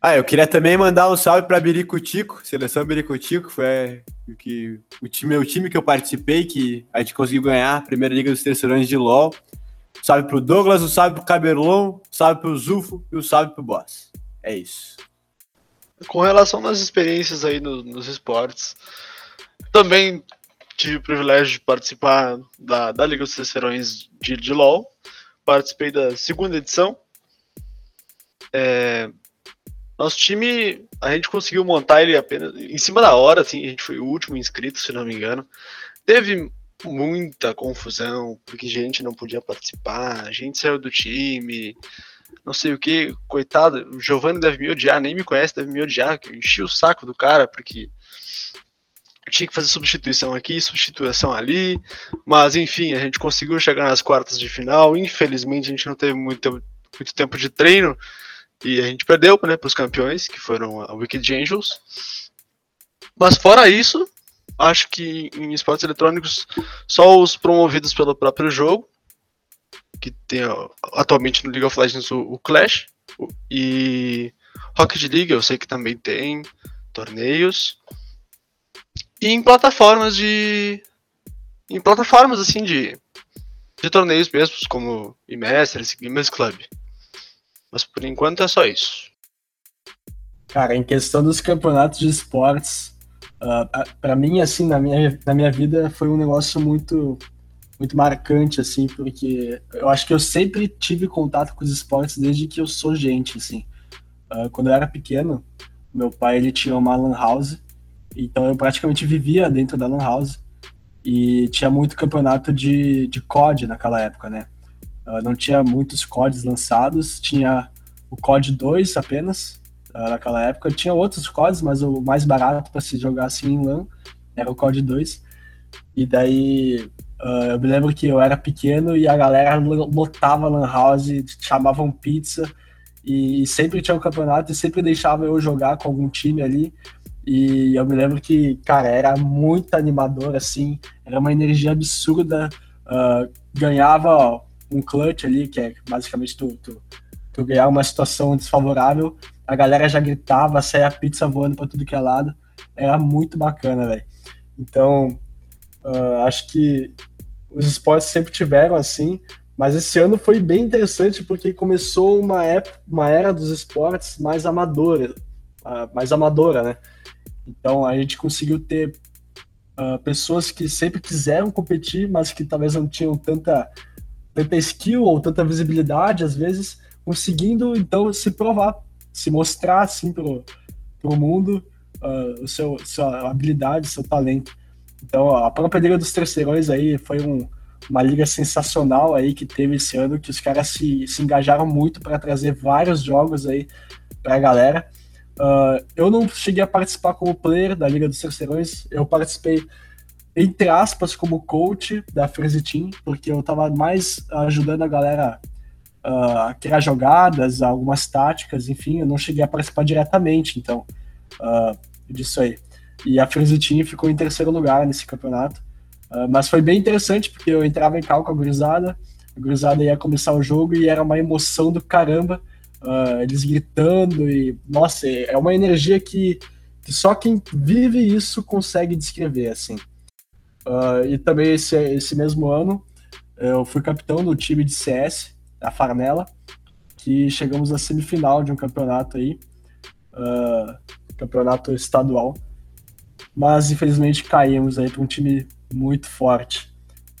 Ah, eu queria também mandar um salve para Biricutico, seleção Biricutico, foi que o time, meu time que eu participei, que a gente conseguiu ganhar a primeira liga dos terceirões de LoL. Salve pro Douglas, um salve pro Caberlon, um salve pro Zufo e um salve pro Boss. É isso. Com relação às experiências aí no, nos esportes, também tive o privilégio de participar da, da Liga dos Terceirões de, de LoL. Participei da segunda edição. É, nosso time, a gente conseguiu montar ele apenas em cima da hora, assim, a gente foi o último inscrito, se não me engano. Teve muita confusão, porque gente não podia participar, a gente saiu do time, não sei o que, coitado, o Giovanni deve me odiar, nem me conhece, deve me odiar, que eu enchi o saco do cara, porque tinha que fazer substituição aqui, substituição ali, mas enfim, a gente conseguiu chegar nas quartas de final, infelizmente a gente não teve muito, muito tempo de treino, e a gente perdeu né, para os campeões, que foram a Wicked Angels. Mas fora isso, acho que em esportes eletrônicos, só os promovidos pelo próprio jogo, que tem atualmente no League of Legends o, o Clash, e Rocket League eu sei que também tem torneios. E em plataformas de. Em plataformas assim de. De torneios mesmos, como e-Masters e Gamers Club. Mas por enquanto é só isso. Cara, em questão dos campeonatos de esportes, ah, ah, pra mim, assim, na minha, na minha vida foi um negócio muito, muito marcante, assim, porque eu acho que eu sempre tive contato com os esportes desde que eu sou gente, assim. Ah, quando eu era pequeno, meu pai, ele tinha uma lan house, então eu praticamente vivia dentro da lan house, e tinha muito campeonato de, de COD naquela época, né? Ah, não tinha muitos CODs lançados, tinha o COD 2 apenas, ah, naquela época. Tinha outros CODs, mas o mais barato para se jogar assim em LAN era o COD 2. E daí ah, eu me lembro que eu era pequeno e a galera lo- lotava Lan House, chamavam pizza e sempre tinha um campeonato e sempre deixava eu jogar com algum time ali. E eu me lembro que, cara, era muito animador, assim, era uma energia absurda. ah, ganhava um clutch ali, que é basicamente tu, tu, tu ganhar uma situação desfavorável, a galera já gritava, saia pizza voando pra tudo que é lado. Era muito bacana, velho. Então, ah, acho que os esportes sempre tiveram assim, mas esse ano foi bem interessante porque começou uma, época, uma era dos esportes mais amadora, mais amadora, né? Então a gente conseguiu ter ah, pessoas que sempre quiseram competir, mas que talvez não tinham tanta, tanta skill ou tanta visibilidade, às vezes, conseguindo então se provar, se mostrar assim pro, pro mundo ah, o seu, sua habilidade, seu talento. Então, ó, a própria Liga dos Terceirões aí foi um, uma liga sensacional aí que teve esse ano, que os caras se, se engajaram muito para trazer vários jogos aí pra galera. Ah, eu não cheguei a participar como player da Liga dos Terceirões, eu participei, entre aspas, como coach da Freeze Team, porque eu tava mais ajudando a galera ah, a criar jogadas, algumas táticas, enfim, eu não cheguei a participar diretamente, então, ah, disso aí. E a Team ficou em terceiro lugar nesse campeonato. Ah, mas foi bem interessante, porque eu entrava em cal com a gurizada, a gurizada ia começar o jogo e era uma emoção do caramba, ah, eles gritando e, nossa, é uma energia que, que só quem vive isso consegue descrever, assim. Ah, e também esse, esse mesmo ano, eu fui capitão do time de CS, da Farnella, que chegamos à semifinal de um campeonato aí, campeonato estadual, mas infelizmente caímos aí para um time muito forte.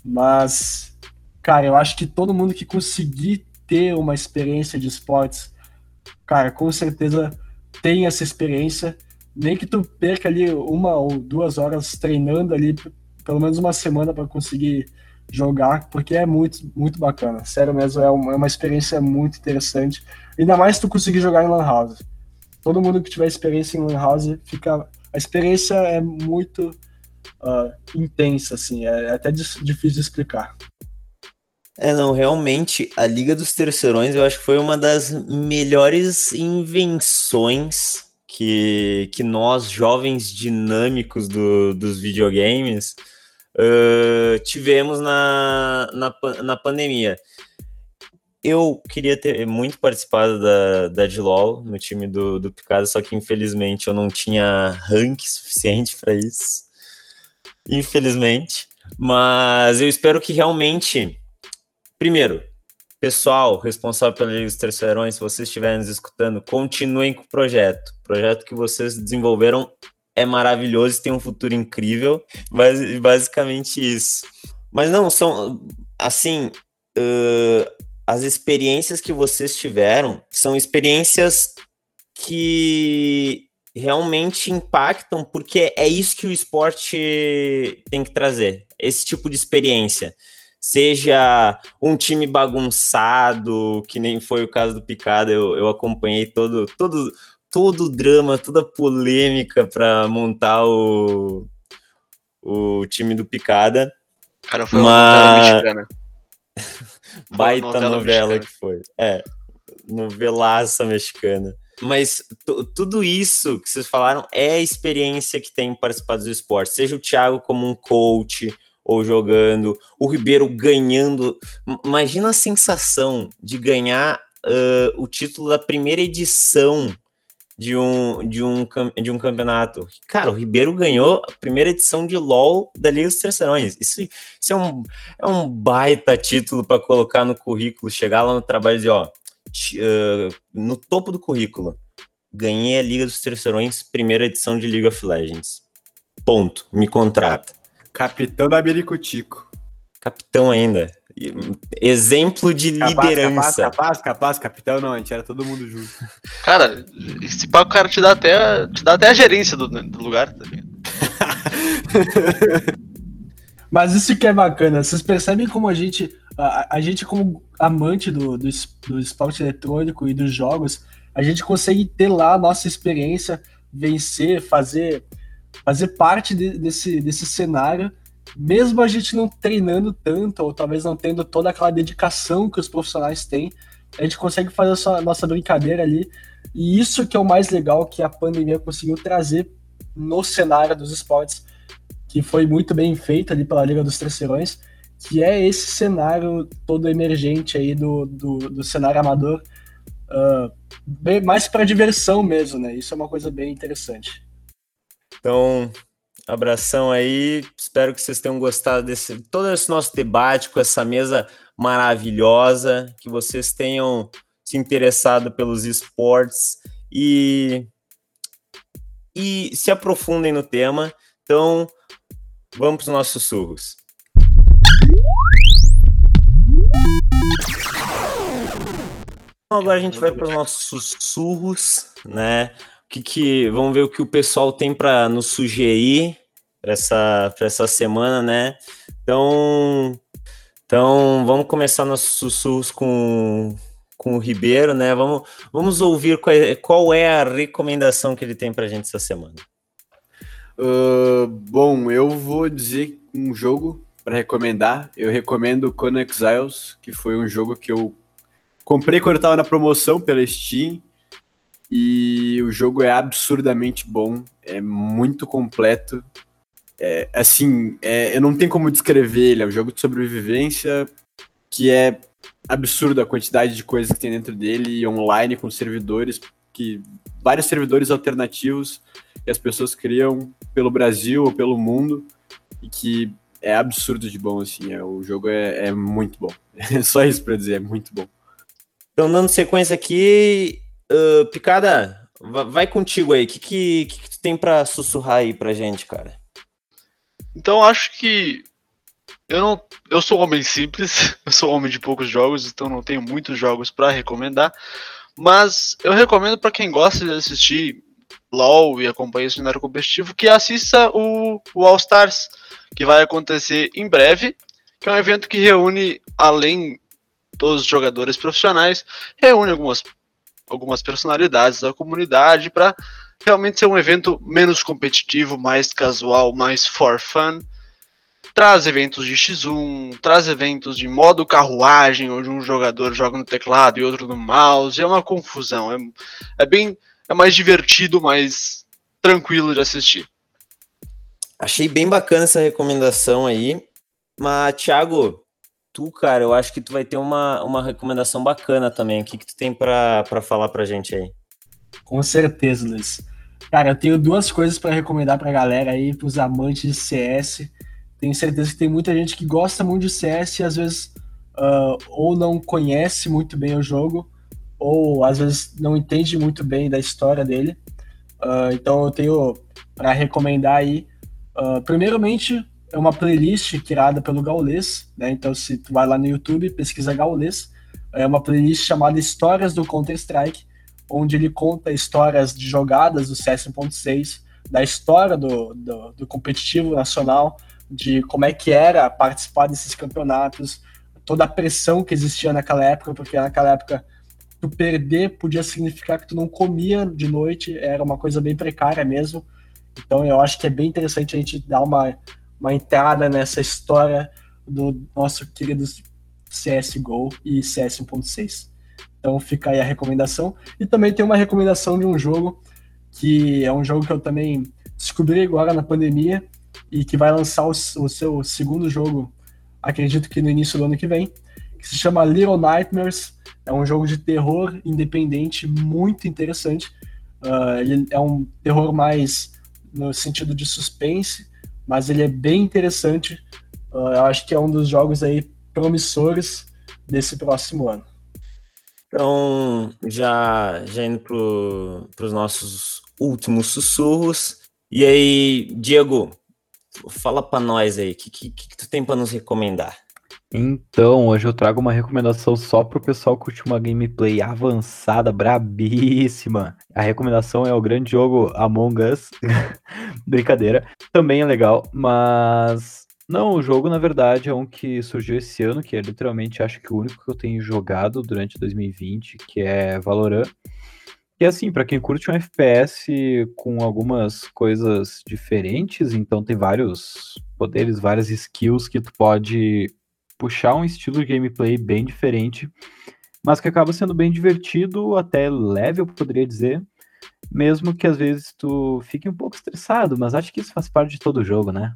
Mas, cara, eu acho que todo mundo que conseguir ter uma experiência de esportes, cara, com certeza tem essa experiência. Nem que tu perca ali uma ou duas horas treinando ali, pelo menos uma semana para conseguir jogar, porque é muito, muito bacana. Sério mesmo, é uma, é uma experiência muito interessante. Ainda mais se tu conseguir jogar em Lan House. Todo mundo que tiver experiência em Lan House fica. A experiência é muito ah, intensa, assim, é até dis- difícil de explicar. É, não, realmente, a Liga dos Terceirões eu acho que foi uma das melhores invenções que, que nós, jovens dinâmicos do- dos videogames, ãh, tivemos na, na, na pandemia. Eu queria ter muito participado da, da DLOL no time do, do Picado, só que infelizmente eu não tinha rank [laughs] suficiente para isso. Infelizmente. Mas eu espero que realmente Primeiro, pessoal responsável pela Liga dos Terceirões, se vocês estiverem nos escutando, continuem com o projeto. O projeto que vocês desenvolveram é maravilhoso e tem um futuro incrível. Basi- Basicamente isso. Mas não, são assim. ãh, as experiências que vocês tiveram são experiências que realmente impactam, porque é isso que o esporte tem que trazer, esse tipo de experiência. Seja um time bagunçado, que nem foi o caso do Picada, eu, eu acompanhei todo, todo, todo o drama, toda a polêmica para montar o, o time do Picada. Cara, foi uma Mas- mexicana. [laughs] Baita novela novela, que foi. É, novelaça mexicana. Mas tudo isso que vocês falaram é a experiência que tem participar dos esportes. Seja o Thiago como um coach ou jogando, o Ribeiro ganhando. Imagina a sensação de ganhar uh, o título da primeira edição de um, de, um, de um campeonato. Cara, o Ribeiro ganhou a primeira edição de LOL da Liga dos Terceirões. Isso, isso é, um, é um baita título para colocar no currículo, chegar lá no trabalho e dizer, ó, uh, no topo do currículo, ganhei a Liga dos Terceirões, primeira edição de League of Legends. Ponto. Me contrata. Capitão da Biricutico. Capitão ainda. Exemplo de capaz, liderança. Capaz, capaz, capaz, capitão não, a gente era todo mundo junto. Cara, esse papo, cara, te dá até, te dá até a gerência do, do lugar, tá [laughs] Mas isso que é bacana, vocês percebem como a gente, a, a gente como amante do, do, do esporte eletrônico e dos jogos, a gente consegue ter lá a nossa experiência, vencer, fazer, fazer parte de, desse, desse cenário mesmo a gente não treinando tanto, ou talvez não tendo toda aquela dedicação que os profissionais têm, a gente consegue fazer a nossa brincadeira ali. E isso que é o mais legal que a pandemia conseguiu trazer no cenário dos esportes, que foi muito bem feito ali pela Liga dos Terceirões, que é esse cenário todo emergente aí do, do, do cenário amador, uh, bem, mais para diversão mesmo, né? Isso é uma coisa bem interessante. Então, Abração aí. Espero que vocês tenham gostado desse todo esse nosso debate com essa mesa maravilhosa, que vocês tenham se interessado pelos esportes e e se aprofundem no tema. Então, vamos para os nossos sussurros. Então, agora a gente vai para os nossos sussurros, né? Que, que vamos ver o que o pessoal tem para nos sugerir para essa, essa semana, né? Então, então vamos começar nossos sussurros com, com o Ribeiro, né? Vamos, vamos ouvir qual é, qual é a recomendação que ele tem para gente essa semana. Uh, bom, eu vou dizer um jogo para recomendar. Eu recomendo Conan que foi um jogo que eu comprei quando estava na promoção pela Steam e o jogo é absurdamente bom, é muito completo. É, assim, é, eu não tenho como descrever ele, é um jogo de sobrevivência que é absurdo a quantidade de coisas que tem dentro dele online com servidores que vários servidores alternativos que as pessoas criam pelo Brasil ou pelo mundo e que é absurdo de bom assim, é, o jogo é, é muito bom. [laughs] É só isso para dizer, é muito bom. Então, dando sequência aqui, Uh, Picada, vai contigo aí. O que, que, que, tu tem para sussurrar aí pra gente, cara? Então, acho que eu não, eu sou homem simples, [laughs] eu sou homem de poucos jogos, então não tenho muitos jogos para recomendar. Mas eu recomendo para quem gosta de assistir LoL e acompanha esse cenário competitivo que assista o, o All Stars, que vai acontecer em breve, que é um evento que reúne além dos jogadores profissionais, reúne algumas algumas personalidades da comunidade para realmente ser um evento menos competitivo, mais casual, mais for fun. Traz eventos de X1, traz eventos de modo carruagem, onde um jogador joga no teclado e outro no mouse. É uma confusão. É, é bem. É mais divertido, mais tranquilo de assistir. Achei bem bacana essa recomendação aí. Mas, Thiago, tu, cara, eu acho que tu vai ter uma, uma recomendação bacana também. O que, que tu tem para falar pra gente aí? Com certeza, Luiz. Cara, eu tenho duas coisas para recomendar pra galera aí, pros amantes de CS. Tenho certeza que tem muita gente que gosta muito de CS e às vezes uh, ou não conhece muito bem o jogo, ou às vezes não entende muito bem da história dele. Uh, então eu tenho para recomendar aí, uh, primeiramente, é uma playlist criada pelo Gaules, né? Então, se tu vai lá no YouTube, pesquisa Gaules, é uma playlist chamada Histórias do Counter-Strike, onde ele conta histórias de jogadas do CS 1.6, da história do, do, do, competitivo nacional, de como é que era participar desses campeonatos, toda a pressão que existia naquela época, porque naquela época tu perder podia significar que tu não comia de noite, era uma coisa bem precária mesmo. Então eu acho que é bem interessante a gente dar uma uma entrada nessa história do nosso querido CSGO e CS 1.6. Então fica aí a recomendação. E também tem uma recomendação de um jogo que é um jogo que eu também descobri agora na pandemia e que vai lançar o, o seu segundo jogo, acredito que no início do ano que vem, que se chama Little Nightmares. É um jogo de terror independente muito interessante. Uh, ele é um terror mais no sentido de suspense, mas ele é bem interessante. Uh, eu acho que é um dos jogos aí promissores desse próximo ano. Então, já, já indo para os nossos últimos sussurros. E aí, Diego, fala para nós aí, o que, que, que tu tem para nos recomendar? Então, hoje eu trago uma recomendação só pro pessoal curtir uma gameplay avançada, brabíssima. A recomendação é o grande jogo Among Us. [laughs] Brincadeira. Também é legal, mas não, o jogo na verdade é um que surgiu esse ano, que é literalmente acho que o único que eu tenho jogado durante 2020, que é Valorant. E assim, para quem curte um FPS com algumas coisas diferentes, então tem vários poderes, várias skills que tu pode puxar um estilo de gameplay bem diferente, mas que acaba sendo bem divertido, até leve, eu poderia dizer, mesmo que às vezes tu fique um pouco estressado, mas acho que isso faz parte de todo jogo, né?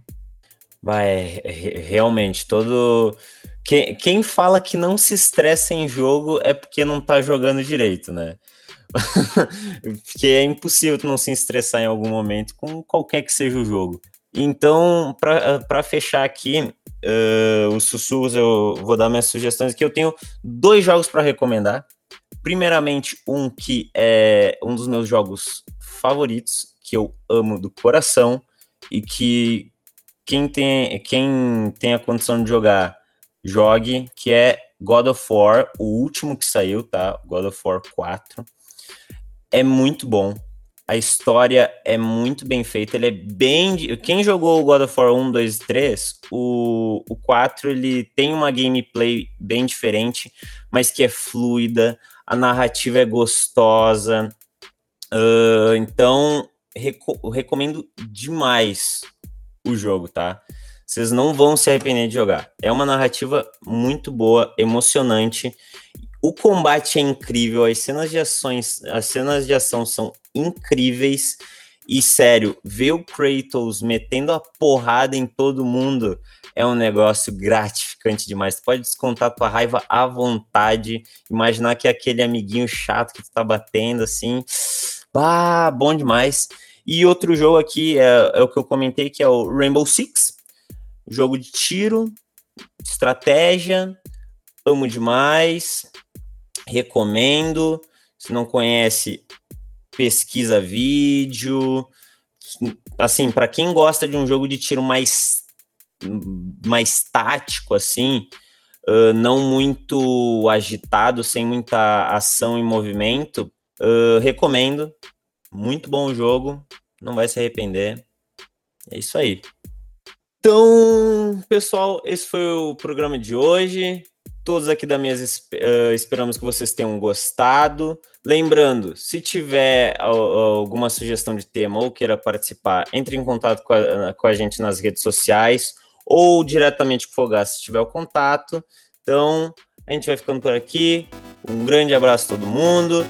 Vai, realmente, todo. Quem, quem fala que não se estressa em jogo é porque não tá jogando direito, né? [laughs] porque é impossível tu não se estressar em algum momento com qualquer que seja o jogo. Então, para fechar aqui uh, os sussurros, eu vou dar minhas sugestões aqui. Eu tenho dois jogos para recomendar. Primeiramente, um que é um dos meus jogos favoritos, que eu amo do coração e que quem tem, quem tem a condição de jogar, jogue, que é God of War, o último que saiu, tá? God of War 4. É muito bom a história é muito bem feita, ele é bem... Quem jogou o God of War 1, 2 e 3, o, o 4 ele tem uma gameplay bem diferente, mas que é fluida, a narrativa é gostosa, uh, então reco recomendo demais o jogo, tá? Vocês não vão se arrepender de jogar. É uma narrativa muito boa, emocionante, o combate é incrível, as cenas de ações, as cenas de ação são incríveis. E sério, ver o Kratos metendo a porrada em todo mundo é um negócio gratificante demais. Tu pode descontar tua raiva à vontade, imaginar que é aquele amiguinho chato que tu tá batendo assim. Ah, bom demais. E outro jogo aqui é, é o que eu comentei, que é o Rainbow Six. Jogo de tiro, estratégia, amo demais, recomendo. Se não conhece, pesquisa vídeo. Assim, para quem gosta de um jogo de tiro mais, mais tático, assim, uh, não muito agitado, sem muita ação e movimento, uh, recomendo. Muito bom jogo, não vai se arrepender. É isso aí. Então, pessoal, esse foi o programa de hoje. Todos aqui da mesa uh, esperamos que vocês tenham gostado. Lembrando, se tiver alguma sugestão de tema ou queira participar, entre em contato com a, com a gente nas redes sociais ou diretamente com o Fogaça se tiver o contato. Então, a gente vai ficando por aqui. Um grande abraço a todo mundo,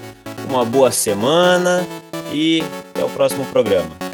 uma boa semana e até o próximo programa.